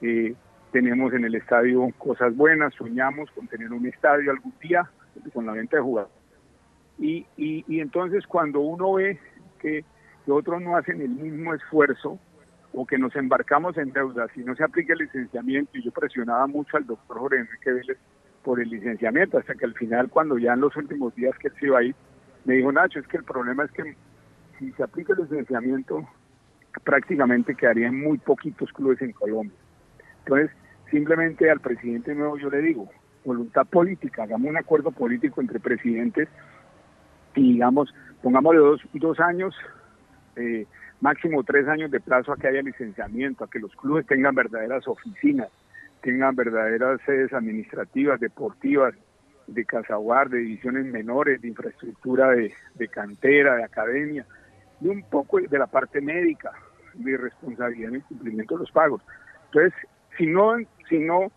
Eh, tenemos en el estadio cosas buenas, soñamos con tener un estadio algún día con la venta de jugadores. Y, y, y entonces cuando uno ve que, que otros no hacen el mismo esfuerzo o que nos embarcamos en deuda, si no se aplica el licenciamiento, y yo presionaba mucho al doctor Jorge Enrique Vélez por el licenciamiento, hasta que al final, cuando ya en los últimos días que se iba ahí, me dijo, Nacho, es que el problema es que si se aplica el licenciamiento, prácticamente quedarían muy poquitos clubes en Colombia. Entonces, simplemente al presidente nuevo yo le digo, voluntad política, hagamos un acuerdo político entre presidentes y digamos, pongámosle dos, dos años, eh, máximo tres años de plazo a que haya licenciamiento, a que los clubes tengan verdaderas oficinas, tengan verdaderas sedes administrativas, deportivas, de casaguar, de divisiones menores, de infraestructura de, de cantera, de academia, y un poco de la parte médica, de responsabilidad en el cumplimiento de los pagos. Entonces, si no, si no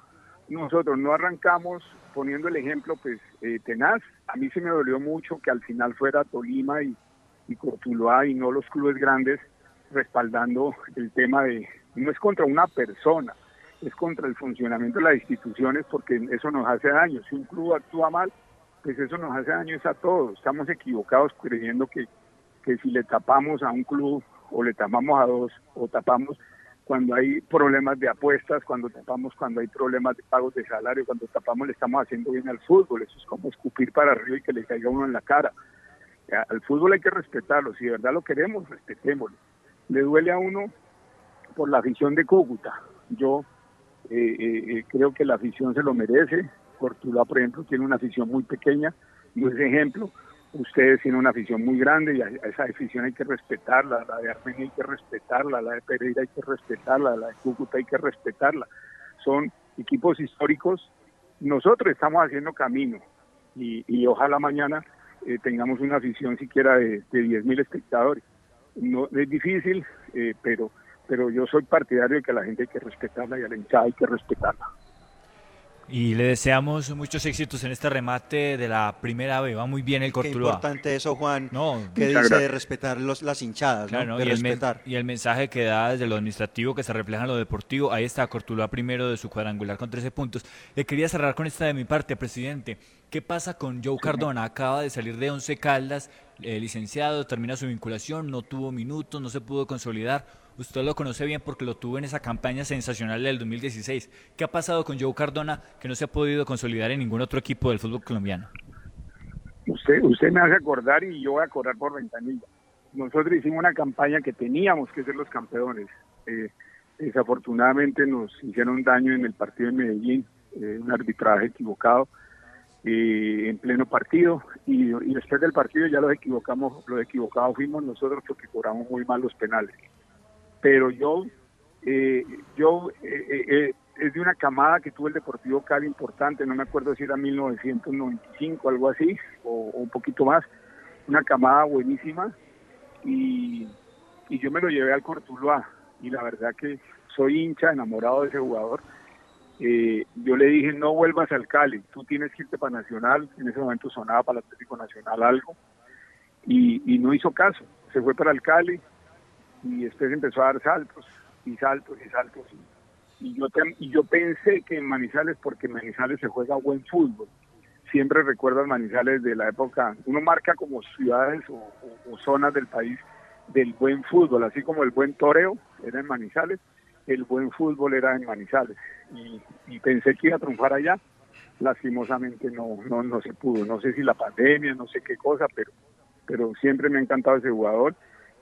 nosotros no arrancamos poniendo el ejemplo, pues eh, tenaz, a mí se me dolió mucho que al final fuera Tolima y, y Cortuluá y no los clubes grandes respaldando el tema de, no es contra una persona, es contra el funcionamiento de las instituciones porque eso nos hace daño. Si un club actúa mal, pues eso nos hace daño es a todos. Estamos equivocados creyendo que, que si le tapamos a un club o le tapamos a dos o tapamos cuando hay problemas de apuestas, cuando tapamos cuando hay problemas de pagos de salario, cuando tapamos le estamos haciendo bien al fútbol. Eso es como escupir para arriba y que le caiga uno en la cara. Al fútbol hay que respetarlo. Si de verdad lo queremos, respetémoslo. Le duele a uno por la afición de Cúcuta. Yo eh, eh, creo que la afición se lo merece. Cortula, por ejemplo, tiene una afición muy pequeña, no es ejemplo. Ustedes tienen una afición muy grande y a esa afición hay que respetarla. La de Armenia hay que respetarla, la de Pereira hay que respetarla, la de Cúcuta hay que respetarla. Son equipos históricos. Nosotros estamos haciendo camino y, y ojalá mañana eh, tengamos una afición siquiera de, de 10.000 espectadores. No es difícil, eh, pero pero yo soy partidario de que la gente hay que respetarla y a la hinchada hay que respetarla. Y le deseamos muchos éxitos en este remate de la primera B. Va muy bien el Qué Cortuluá. importante eso, Juan, No, que dice de respetar los, las hinchadas, Claro, ¿no? de y, el respetar. y el mensaje que da desde lo administrativo que se refleja en lo deportivo, ahí está Cortuluá primero de su cuadrangular con 13 puntos. Le quería cerrar con esta de mi parte, presidente. ¿Qué pasa con Joe Cardona? Acaba de salir de Once Caldas, eh, licenciado, termina su vinculación, no tuvo minutos, no se pudo consolidar. Usted lo conoce bien porque lo tuvo en esa campaña sensacional del 2016. ¿Qué ha pasado con Joe Cardona que no se ha podido consolidar en ningún otro equipo del fútbol colombiano? Usted, usted me hace acordar y yo voy a cobrar por ventanilla. Nosotros hicimos una campaña que teníamos que ser los campeones. Eh, desafortunadamente nos hicieron daño en el partido de Medellín, eh, un arbitraje equivocado eh, en pleno partido y, y después del partido ya los equivocamos, los equivocados fuimos nosotros porque cobramos muy mal los penales. Pero yo, eh, yo eh, eh, es de una camada que tuvo el Deportivo Cali importante, no me acuerdo si era 1995, algo así, o, o un poquito más, una camada buenísima, y, yo me lo llevé al Cortuluá, y la verdad que soy hincha, enamorado de ese jugador. Yo le dije, no vuelvas al Cali, tú tienes que irte para Nacional, en ese momento sonaba para el Atlético Nacional algo, y no hizo caso, se fue para el Cali, y después empezó a dar saltos, y saltos, y saltos, y yo y yo pensé que en Manizales porque en Manizales se juega buen fútbol. Siempre recuerdo a Manizales de la época uno marca como ciudades o, zonas del país del buen fútbol así como el buen toreo era en Manizales el buen fútbol era en Manizales. Y, y pensé que iba a triunfar allá. Lastimosamente no no no se pudo. No sé si la pandemia no sé qué cosa pero pero siempre me ha encantado ese jugador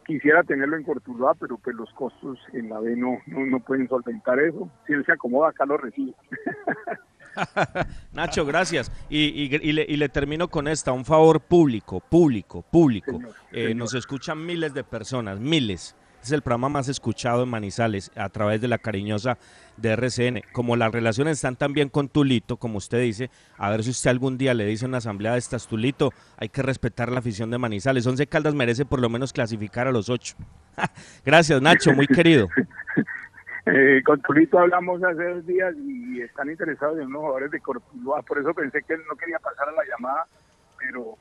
quisiera tenerlo en Cortuluá, pero pues los costos en la B no, no, no pueden solventar eso. Si él se acomoda, acá lo recibe. Nacho, gracias. Y, y- y le, y le termino con esta, un favor público, público, público. Eh, nos escuchan miles de personas, miles. Es el programa más escuchado en Manizales a través de la cariñosa de RCN. Como las relaciones están tan bien con Tulito, como usted dice, a ver si usted algún día le dice en una asamblea de estas, Tulito, hay que respetar la afición de Manizales. Once Caldas merece por lo menos clasificar a los ocho. Gracias, Nacho, muy querido. Eh, con Tulito hablamos hace dos días y están interesados en unos jugadores de Cortuluá, por eso pensé que él no quería pasar a la llamada, pero...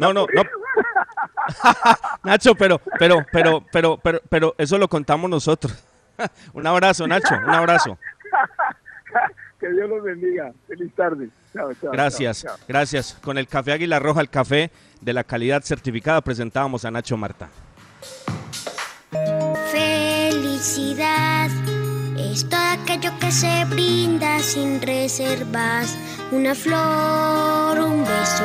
No, no, no. Nacho, pero, pero, pero, pero, pero, pero eso lo contamos nosotros. un abrazo, Nacho, un abrazo. que Dios los bendiga. Feliz tarde. Chao, chao, Gracias, chao, chao. gracias. Con el café Águila Roja, el café de la calidad certificada, presentábamos a Nacho Marta. Felicidad es todo aquello que se brinda sin reservas. Una flor, un beso,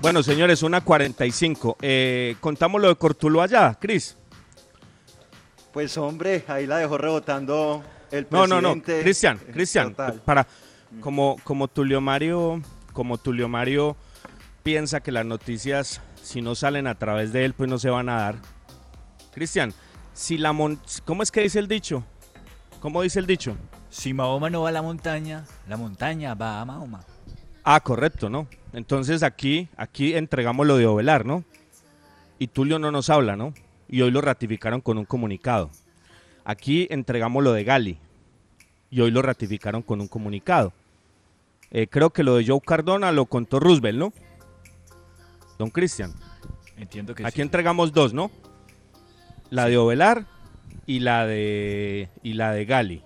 Bueno, señores, una 45. Eh, contamos lo de Cortulo allá, Cris. Pues hombre, ahí la dejó rebotando el No, presidente. no, no. Cristian, en Cristian, total. para como como Tulio Mario, como Tulio Mario piensa que las noticias si no salen a través de él pues no se van a dar. Cristian, si la mon ¿cómo es que dice el dicho? ¿Cómo dice el dicho? Si Mahoma no va a la montaña, la montaña va a Mahoma. Ah, correcto, ¿no? Entonces aquí aquí entregamos lo de Ovelar, ¿no? Y Tulio no nos habla, ¿no? Y hoy lo ratificaron con un comunicado. Aquí entregamos lo de Gali. Y hoy lo ratificaron con un comunicado. Eh, creo que lo de Joe Cardona lo contó Roosevelt, ¿no? Don Cristian. Entiendo que Aquí sí. entregamos dos, ¿no? La de Ovelar y la de y la de Gali.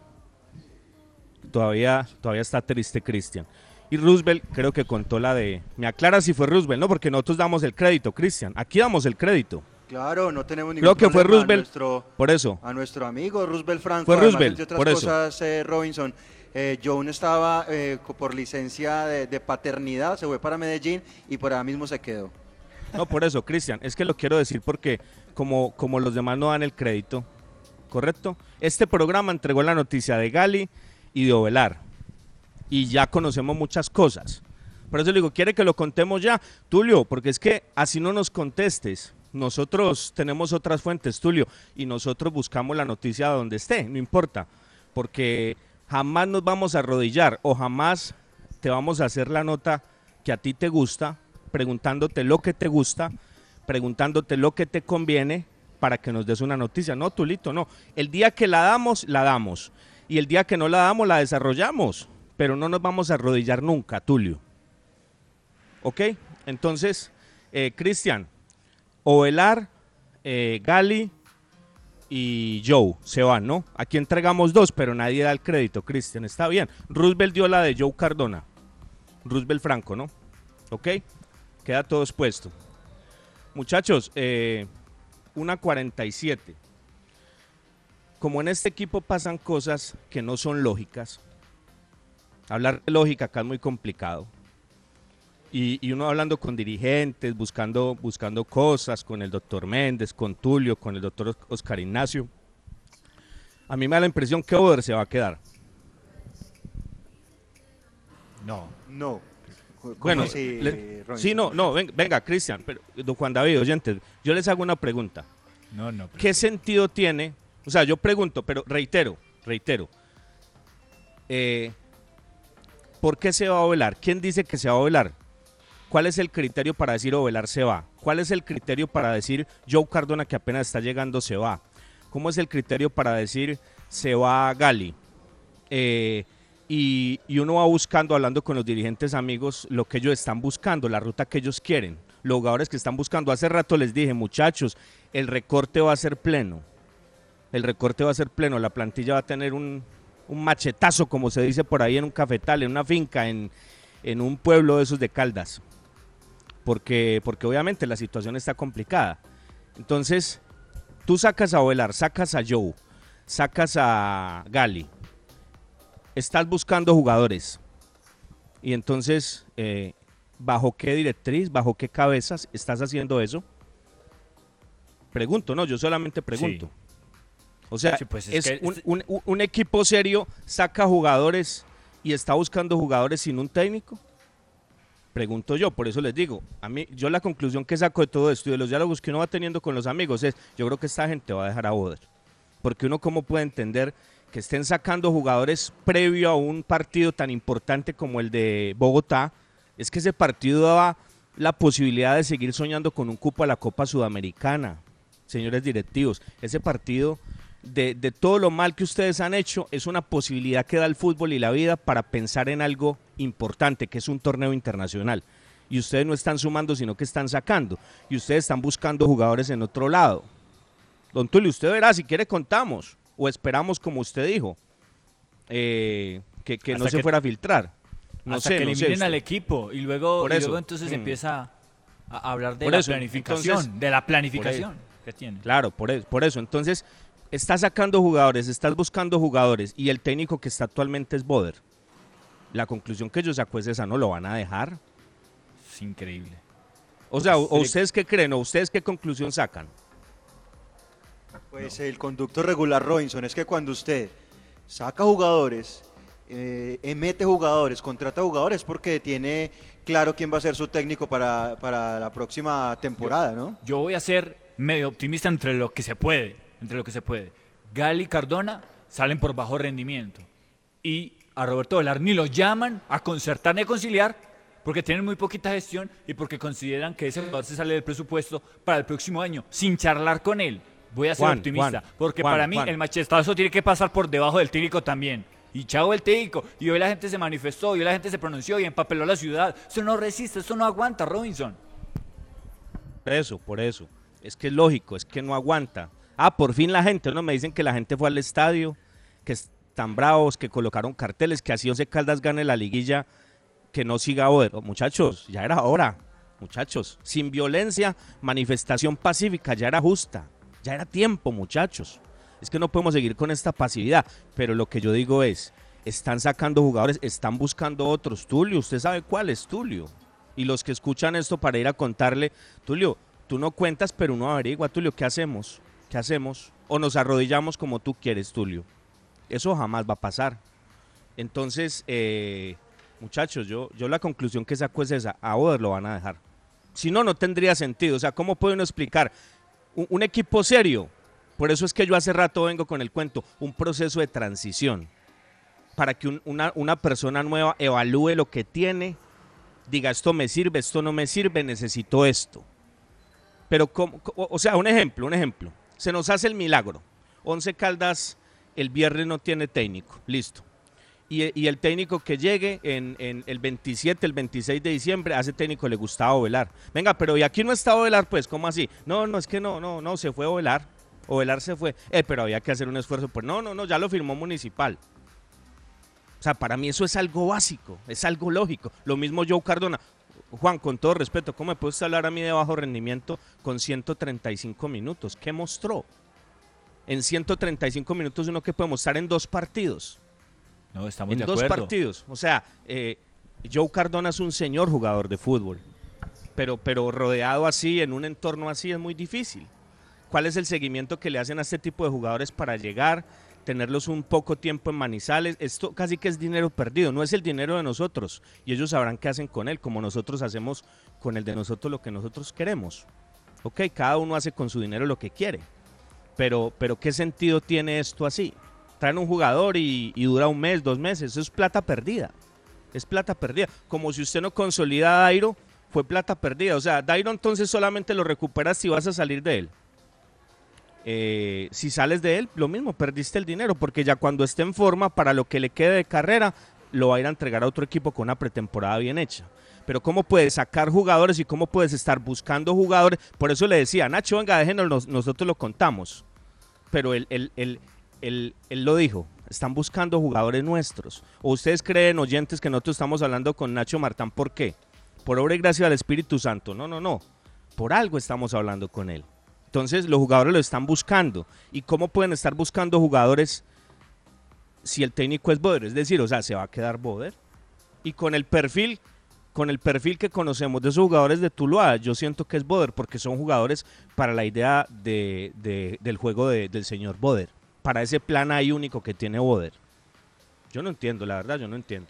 Todavía todavía está triste Cristian. Y Roosevelt creo que contó la de Me aclara si fue Roosevelt, ¿no? Porque nosotros damos el crédito, Cristian. Aquí damos el crédito. Claro, no tenemos ningún Creo que fue Roosevelt. nuestro- Por eso. a nuestro amigo Roosevelt Franco. Fue además, Roosevelt, entre otras por eso. cosas, eh, Robinson. Eh, Joan estaba eh, por licencia de, de paternidad, se fue para Medellín y por allá mismo se quedó. No, por eso, Cristian, es que lo quiero decir porque como, como los demás no dan el crédito, ¿correcto? Este programa entregó la noticia de Gali y de Ovelar. Y ya conocemos muchas cosas. Por eso le digo, ¿quiere que lo contemos ya? Tulio, porque es que así no nos contestes. Nosotros tenemos otras fuentes, Tulio, y nosotros buscamos la noticia donde esté, no importa. Porque jamás nos vamos a arrodillar o jamás te vamos a hacer la nota que a ti te gusta, preguntándote lo que te gusta, preguntándote lo que te conviene para que nos des una noticia. No, Tulito, no. El día que la damos, la damos. Y el día que no la damos, la desarrollamos. Pero no nos vamos a arrodillar nunca, Tulio. ¿Ok? Entonces, eh, Cristian, Ovelar, eh, Gali y Joe se van, ¿no? Aquí entregamos dos, pero nadie da el crédito, Cristian. Está bien. Roosevelt dio la de Joe Cardona. Roosevelt Franco, ¿no? ¿Ok? Queda todo expuesto. Muchachos, eh, una 47. Como en este equipo pasan cosas que no son lógicas, hablar de lógica acá es muy complicado. Y, y uno hablando con dirigentes, buscando, buscando cosas, con el doctor Méndez, con Tulio, con el doctor Oscar Ignacio. A mí me da la impresión que Oder se va a quedar. No. No. ¿Cómo Bueno, le- sí, no, no, ven- venga, Cristian, pero don Juan David, oyentes, yo les hago una pregunta. No, no. ¿Qué sentido tiene? O sea, yo pregunto, pero reitero, reitero. eh, ¿Por qué se va a velar? ¿Quién dice que se va a velar? ¿Cuál es el criterio para decir Ovelar se va? ¿Cuál es el criterio para decir Joe Cardona que apenas está llegando se va? ¿Cómo es el criterio para decir se va Gali? Eh, y, y uno va buscando, hablando con los dirigentes amigos, lo que ellos están buscando, la ruta que ellos quieren, los jugadores que están buscando. Hace rato les dije, muchachos, el recorte va a ser pleno. El recorte va a ser pleno, la plantilla va a tener un, un machetazo, como se dice por ahí en un cafetal, en una finca, en, en un pueblo de esos de Caldas. Porque, porque obviamente la situación está complicada. Entonces, tú sacas a Ovelar, sacas a Joe, sacas a Gali, estás buscando jugadores. Y entonces, eh, ¿bajo qué directriz, bajo qué cabezas estás haciendo eso? Pregunto, no, yo solamente pregunto. O sea, Sí, pues es, es que- un, un- un- un equipo serio saca jugadores y está buscando jugadores sin un técnico. Pregunto yo, por eso les digo, a mí, yo la conclusión que saco de todo esto y de los diálogos que uno va teniendo con los amigos es, yo creo que esta gente va a dejar a Boder. Porque uno cómo puede entender que estén sacando jugadores previo a un partido tan importante como el de Bogotá, es que ese partido daba la posibilidad de seguir soñando con un cupo a la Copa Sudamericana, señores directivos. Ese partido de, de todo lo mal que ustedes han hecho, es una posibilidad que da el fútbol y la vida para pensar en algo importante, que es un torneo internacional. Y ustedes no están sumando, sino que están sacando. Y ustedes están buscando jugadores en otro lado. Don Tulio, usted verá, si quiere contamos. O esperamos, como usted dijo, eh, que, que no se que- fuera a filtrar. No hasta sé, que no eliminen al equipo y luego, Por y luego entonces Mm. empieza a hablar de Por la eso, planificación, entonces- de la planificación que tiene. Claro, por eso, por eso. Entonces, estás sacando jugadores, estás buscando jugadores y el técnico que está actualmente es Boder. La conclusión que yo saco es esa, ¿no lo van a dejar? Es increíble. O sea, o- ustedes qué creen o ustedes qué conclusión sacan? Pues el conducto regular Robinson es que cuando usted saca jugadores, eh, eh, mete jugadores, contrata jugadores porque tiene claro quién va a ser su técnico para, para la próxima temporada, ¿no? Yo voy a ser medio optimista entre lo que se puede, entre lo que se puede. Gali y Cardona salen por bajo rendimiento y a Roberto Velar ni lo llaman a concertar ni a conciliar porque tienen muy poquita gestión y porque consideran que ese jugador se sale del presupuesto para el próximo año sin charlar con él. Voy a ser Juan, optimista Juan, porque Juan, para mí el machetazo tiene que pasar por debajo del técnico también. Y chavo el técnico. Y hoy la gente se manifestó, hoy la gente se pronunció y empapeló la ciudad. Eso no resiste, eso no aguanta, Robinson. Por eso, por eso. Es que es lógico, es que no aguanta. Ah, por fin la gente, ¿no? Me dicen que la gente fue al estadio, que están bravos, que colocaron carteles, que así Once Caldas gane la liguilla, que no siga Oder. Muchachos, ya era hora. Muchachos, sin violencia, manifestación pacífica, ya era justa. Ya era tiempo, muchachos. Es que no podemos seguir con esta pasividad. Pero lo que yo digo es, están sacando jugadores, están buscando otros. Tulio, usted sabe cuál es Tulio. Y los que escuchan esto para ir a contarle, Tulio, tú no cuentas, pero uno averigua, Tulio, ¿qué hacemos? ¿Qué hacemos? O nos arrodillamos como tú quieres, Tulio. Eso jamás va a pasar. Entonces, eh, muchachos, yo, yo la conclusión que saco es esa, a Oder lo van a dejar. Si no, no tendría sentido. O sea, ¿cómo puede uno explicar? Un, equipo serio, por eso es que yo hace rato vengo con el cuento, un proceso de transición, para que un- una, una persona nueva evalúe lo que tiene, diga esto me sirve, esto no me sirve, necesito esto. Pero, ¿cómo- o sea, un ejemplo, un ejemplo. Se nos hace el milagro. Once Caldas el viernes no tiene técnico, listo. Y, el técnico que llegue en, en el 27, el 26 de diciembre, a ese técnico le gustaba Ovelar. Venga, pero ¿y aquí no está Ovelar? Pues, ¿cómo así? No, no, es que no, no, no, se fue Ovelar. Ovelar se fue. Eh, pero había que hacer un esfuerzo. Pues no, no, no, ya lo firmó Municipal. O sea, para mí eso es algo básico, es algo lógico. Lo mismo Joe Cardona. Juan, con todo respeto, ¿cómo me puede usted hablar a mí de bajo rendimiento con 135 minutos? ¿Qué mostró? En 135 minutos uno que puede mostrar en dos partidos. No, estamos en de dos acuerdo. partidos. O sea, eh, Joe Cardona es un señor jugador de fútbol. Pero, pero rodeado así, en un entorno así, es muy difícil. ¿Cuál es el seguimiento que le hacen a este tipo de jugadores para llegar, tenerlos un poco tiempo en Manizales? Esto casi que es dinero perdido, no es el dinero de nosotros. Y ellos sabrán qué hacen con él, como nosotros hacemos con el de nosotros lo que nosotros queremos. Ok, cada uno hace con su dinero lo que quiere. Pero, pero ¿qué sentido tiene esto así? Traen un jugador y, y dura un mes, dos meses. Eso es plata perdida. Es plata perdida. Como si usted no consolida a Dairo, fue plata perdida. O sea, Dairo entonces solamente lo recuperas si vas a salir de él. Eh, si sales de él, lo mismo, perdiste el dinero, porque ya cuando esté en forma, para lo que le quede de carrera, lo va a ir a entregar a otro equipo con una pretemporada bien hecha. Pero ¿cómo puedes sacar jugadores y cómo puedes estar buscando jugadores? Por eso le decía, Nacho, venga, déjenos, nos- nosotros lo contamos. Pero él, él, él, él- él lo dijo, están buscando jugadores nuestros. ¿O ustedes creen, oyentes, que nosotros estamos hablando con Nacho Martán? ¿Por qué? Por obra y gracia del Espíritu Santo. No, no, no. Por algo estamos hablando con él. Entonces los jugadores lo están buscando. ¿Y cómo pueden estar buscando jugadores si el técnico es Boder? Es decir, o sea, se va a quedar Boder. Y con el perfil, con el perfil que conocemos de esos jugadores de Tuluá, yo siento que es Boder, porque son jugadores para la idea de, de- del juego de- del señor Boder. Para ese plan ahí único que tiene Boder. Yo no entiendo, la verdad, yo no entiendo.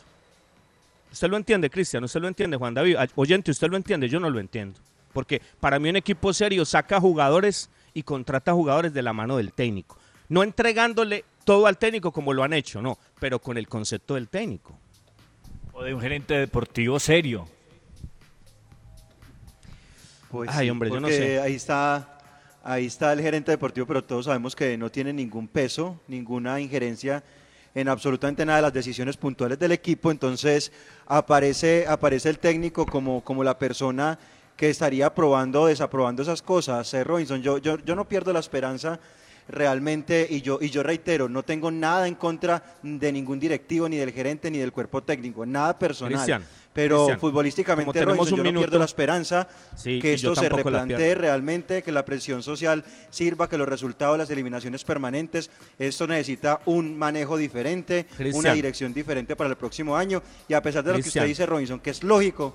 ¿Usted lo entiende, Cristian? ¿Usted lo entiende, Juan David? Oyente, ¿usted lo entiende? Yo no lo entiendo. Porque para mí un equipo serio saca jugadores y contrata jugadores de la mano del técnico. No entregándole todo al técnico como lo han hecho, no, pero con el concepto del técnico. O de un gerente deportivo serio. Pues Ay, sí, hombre, yo no sé. Ahí está, ahí está el gerente deportivo, pero todos sabemos que no tiene ningún peso, ninguna injerencia en absolutamente nada de las decisiones puntuales del equipo, entonces aparece, aparece el técnico como, como la persona que estaría aprobando o desaprobando esas cosas. Eh, Robinson, yo, yo, yo no pierdo la esperanza realmente, y yo, y yo reitero, no tengo nada en contra de ningún directivo, ni del gerente, ni del cuerpo técnico, nada personal. Cristian, pero Cristian, futbolísticamente tenemos Robinson, un yo no pierdo la esperanza Sí, que esto se replantee realmente, que la presión social sirva, que los resultados de las eliminaciones permanentes, esto necesita un manejo diferente, una dirección diferente para el próximo año, y a pesar de lo que usted dice, Robinson, que es lógico,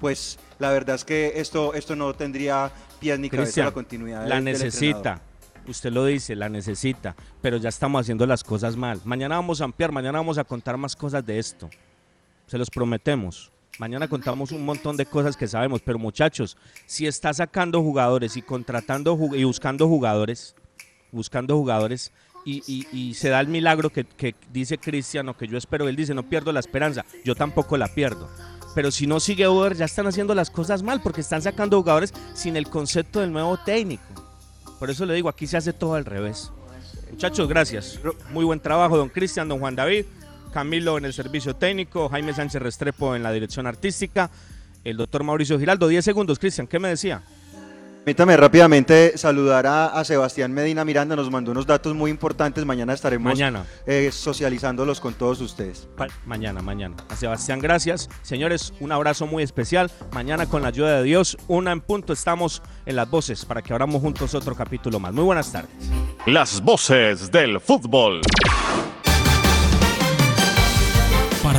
pues la verdad es que esto, esto no tendría pies ni cabeza la continuidad. la del- necesita. Usted lo dice, la necesita, pero ya estamos haciendo las cosas mal. Mañana vamos a ampliar, mañana vamos a contar más cosas de esto. Se los prometemos. Mañana contamos un montón de cosas que sabemos, pero muchachos, si está sacando jugadores y contratando y buscando jugadores, buscando jugadores, y, y- y se da el milagro que, que dice Cristiano, que yo espero, él dice, no pierdo la esperanza, yo tampoco la pierdo. Pero si no sigue Over, ya están haciendo las cosas mal, porque están sacando jugadores sin el concepto del nuevo técnico. Por eso le digo, aquí se hace todo al revés. Muchachos, gracias. Muy buen trabajo, don Cristian, don Juan David, Camilo en el servicio técnico, Jaime Sánchez Restrepo en la dirección artística, el doctor Mauricio Giraldo. 10 segundos, Cristian, ¿qué me decía? Permítame rápidamente saludar a, a Sebastián Medina Miranda, nos mandó unos datos muy importantes, mañana estaremos Mañana. eh, socializándolos con todos ustedes. Mañana, mañana. A Sebastián, gracias. Señores, un abrazo muy especial. Mañana, con la ayuda de Dios, una en punto, estamos en las voces para que abramos juntos otro capítulo más. Muy buenas tardes. Las voces del fútbol.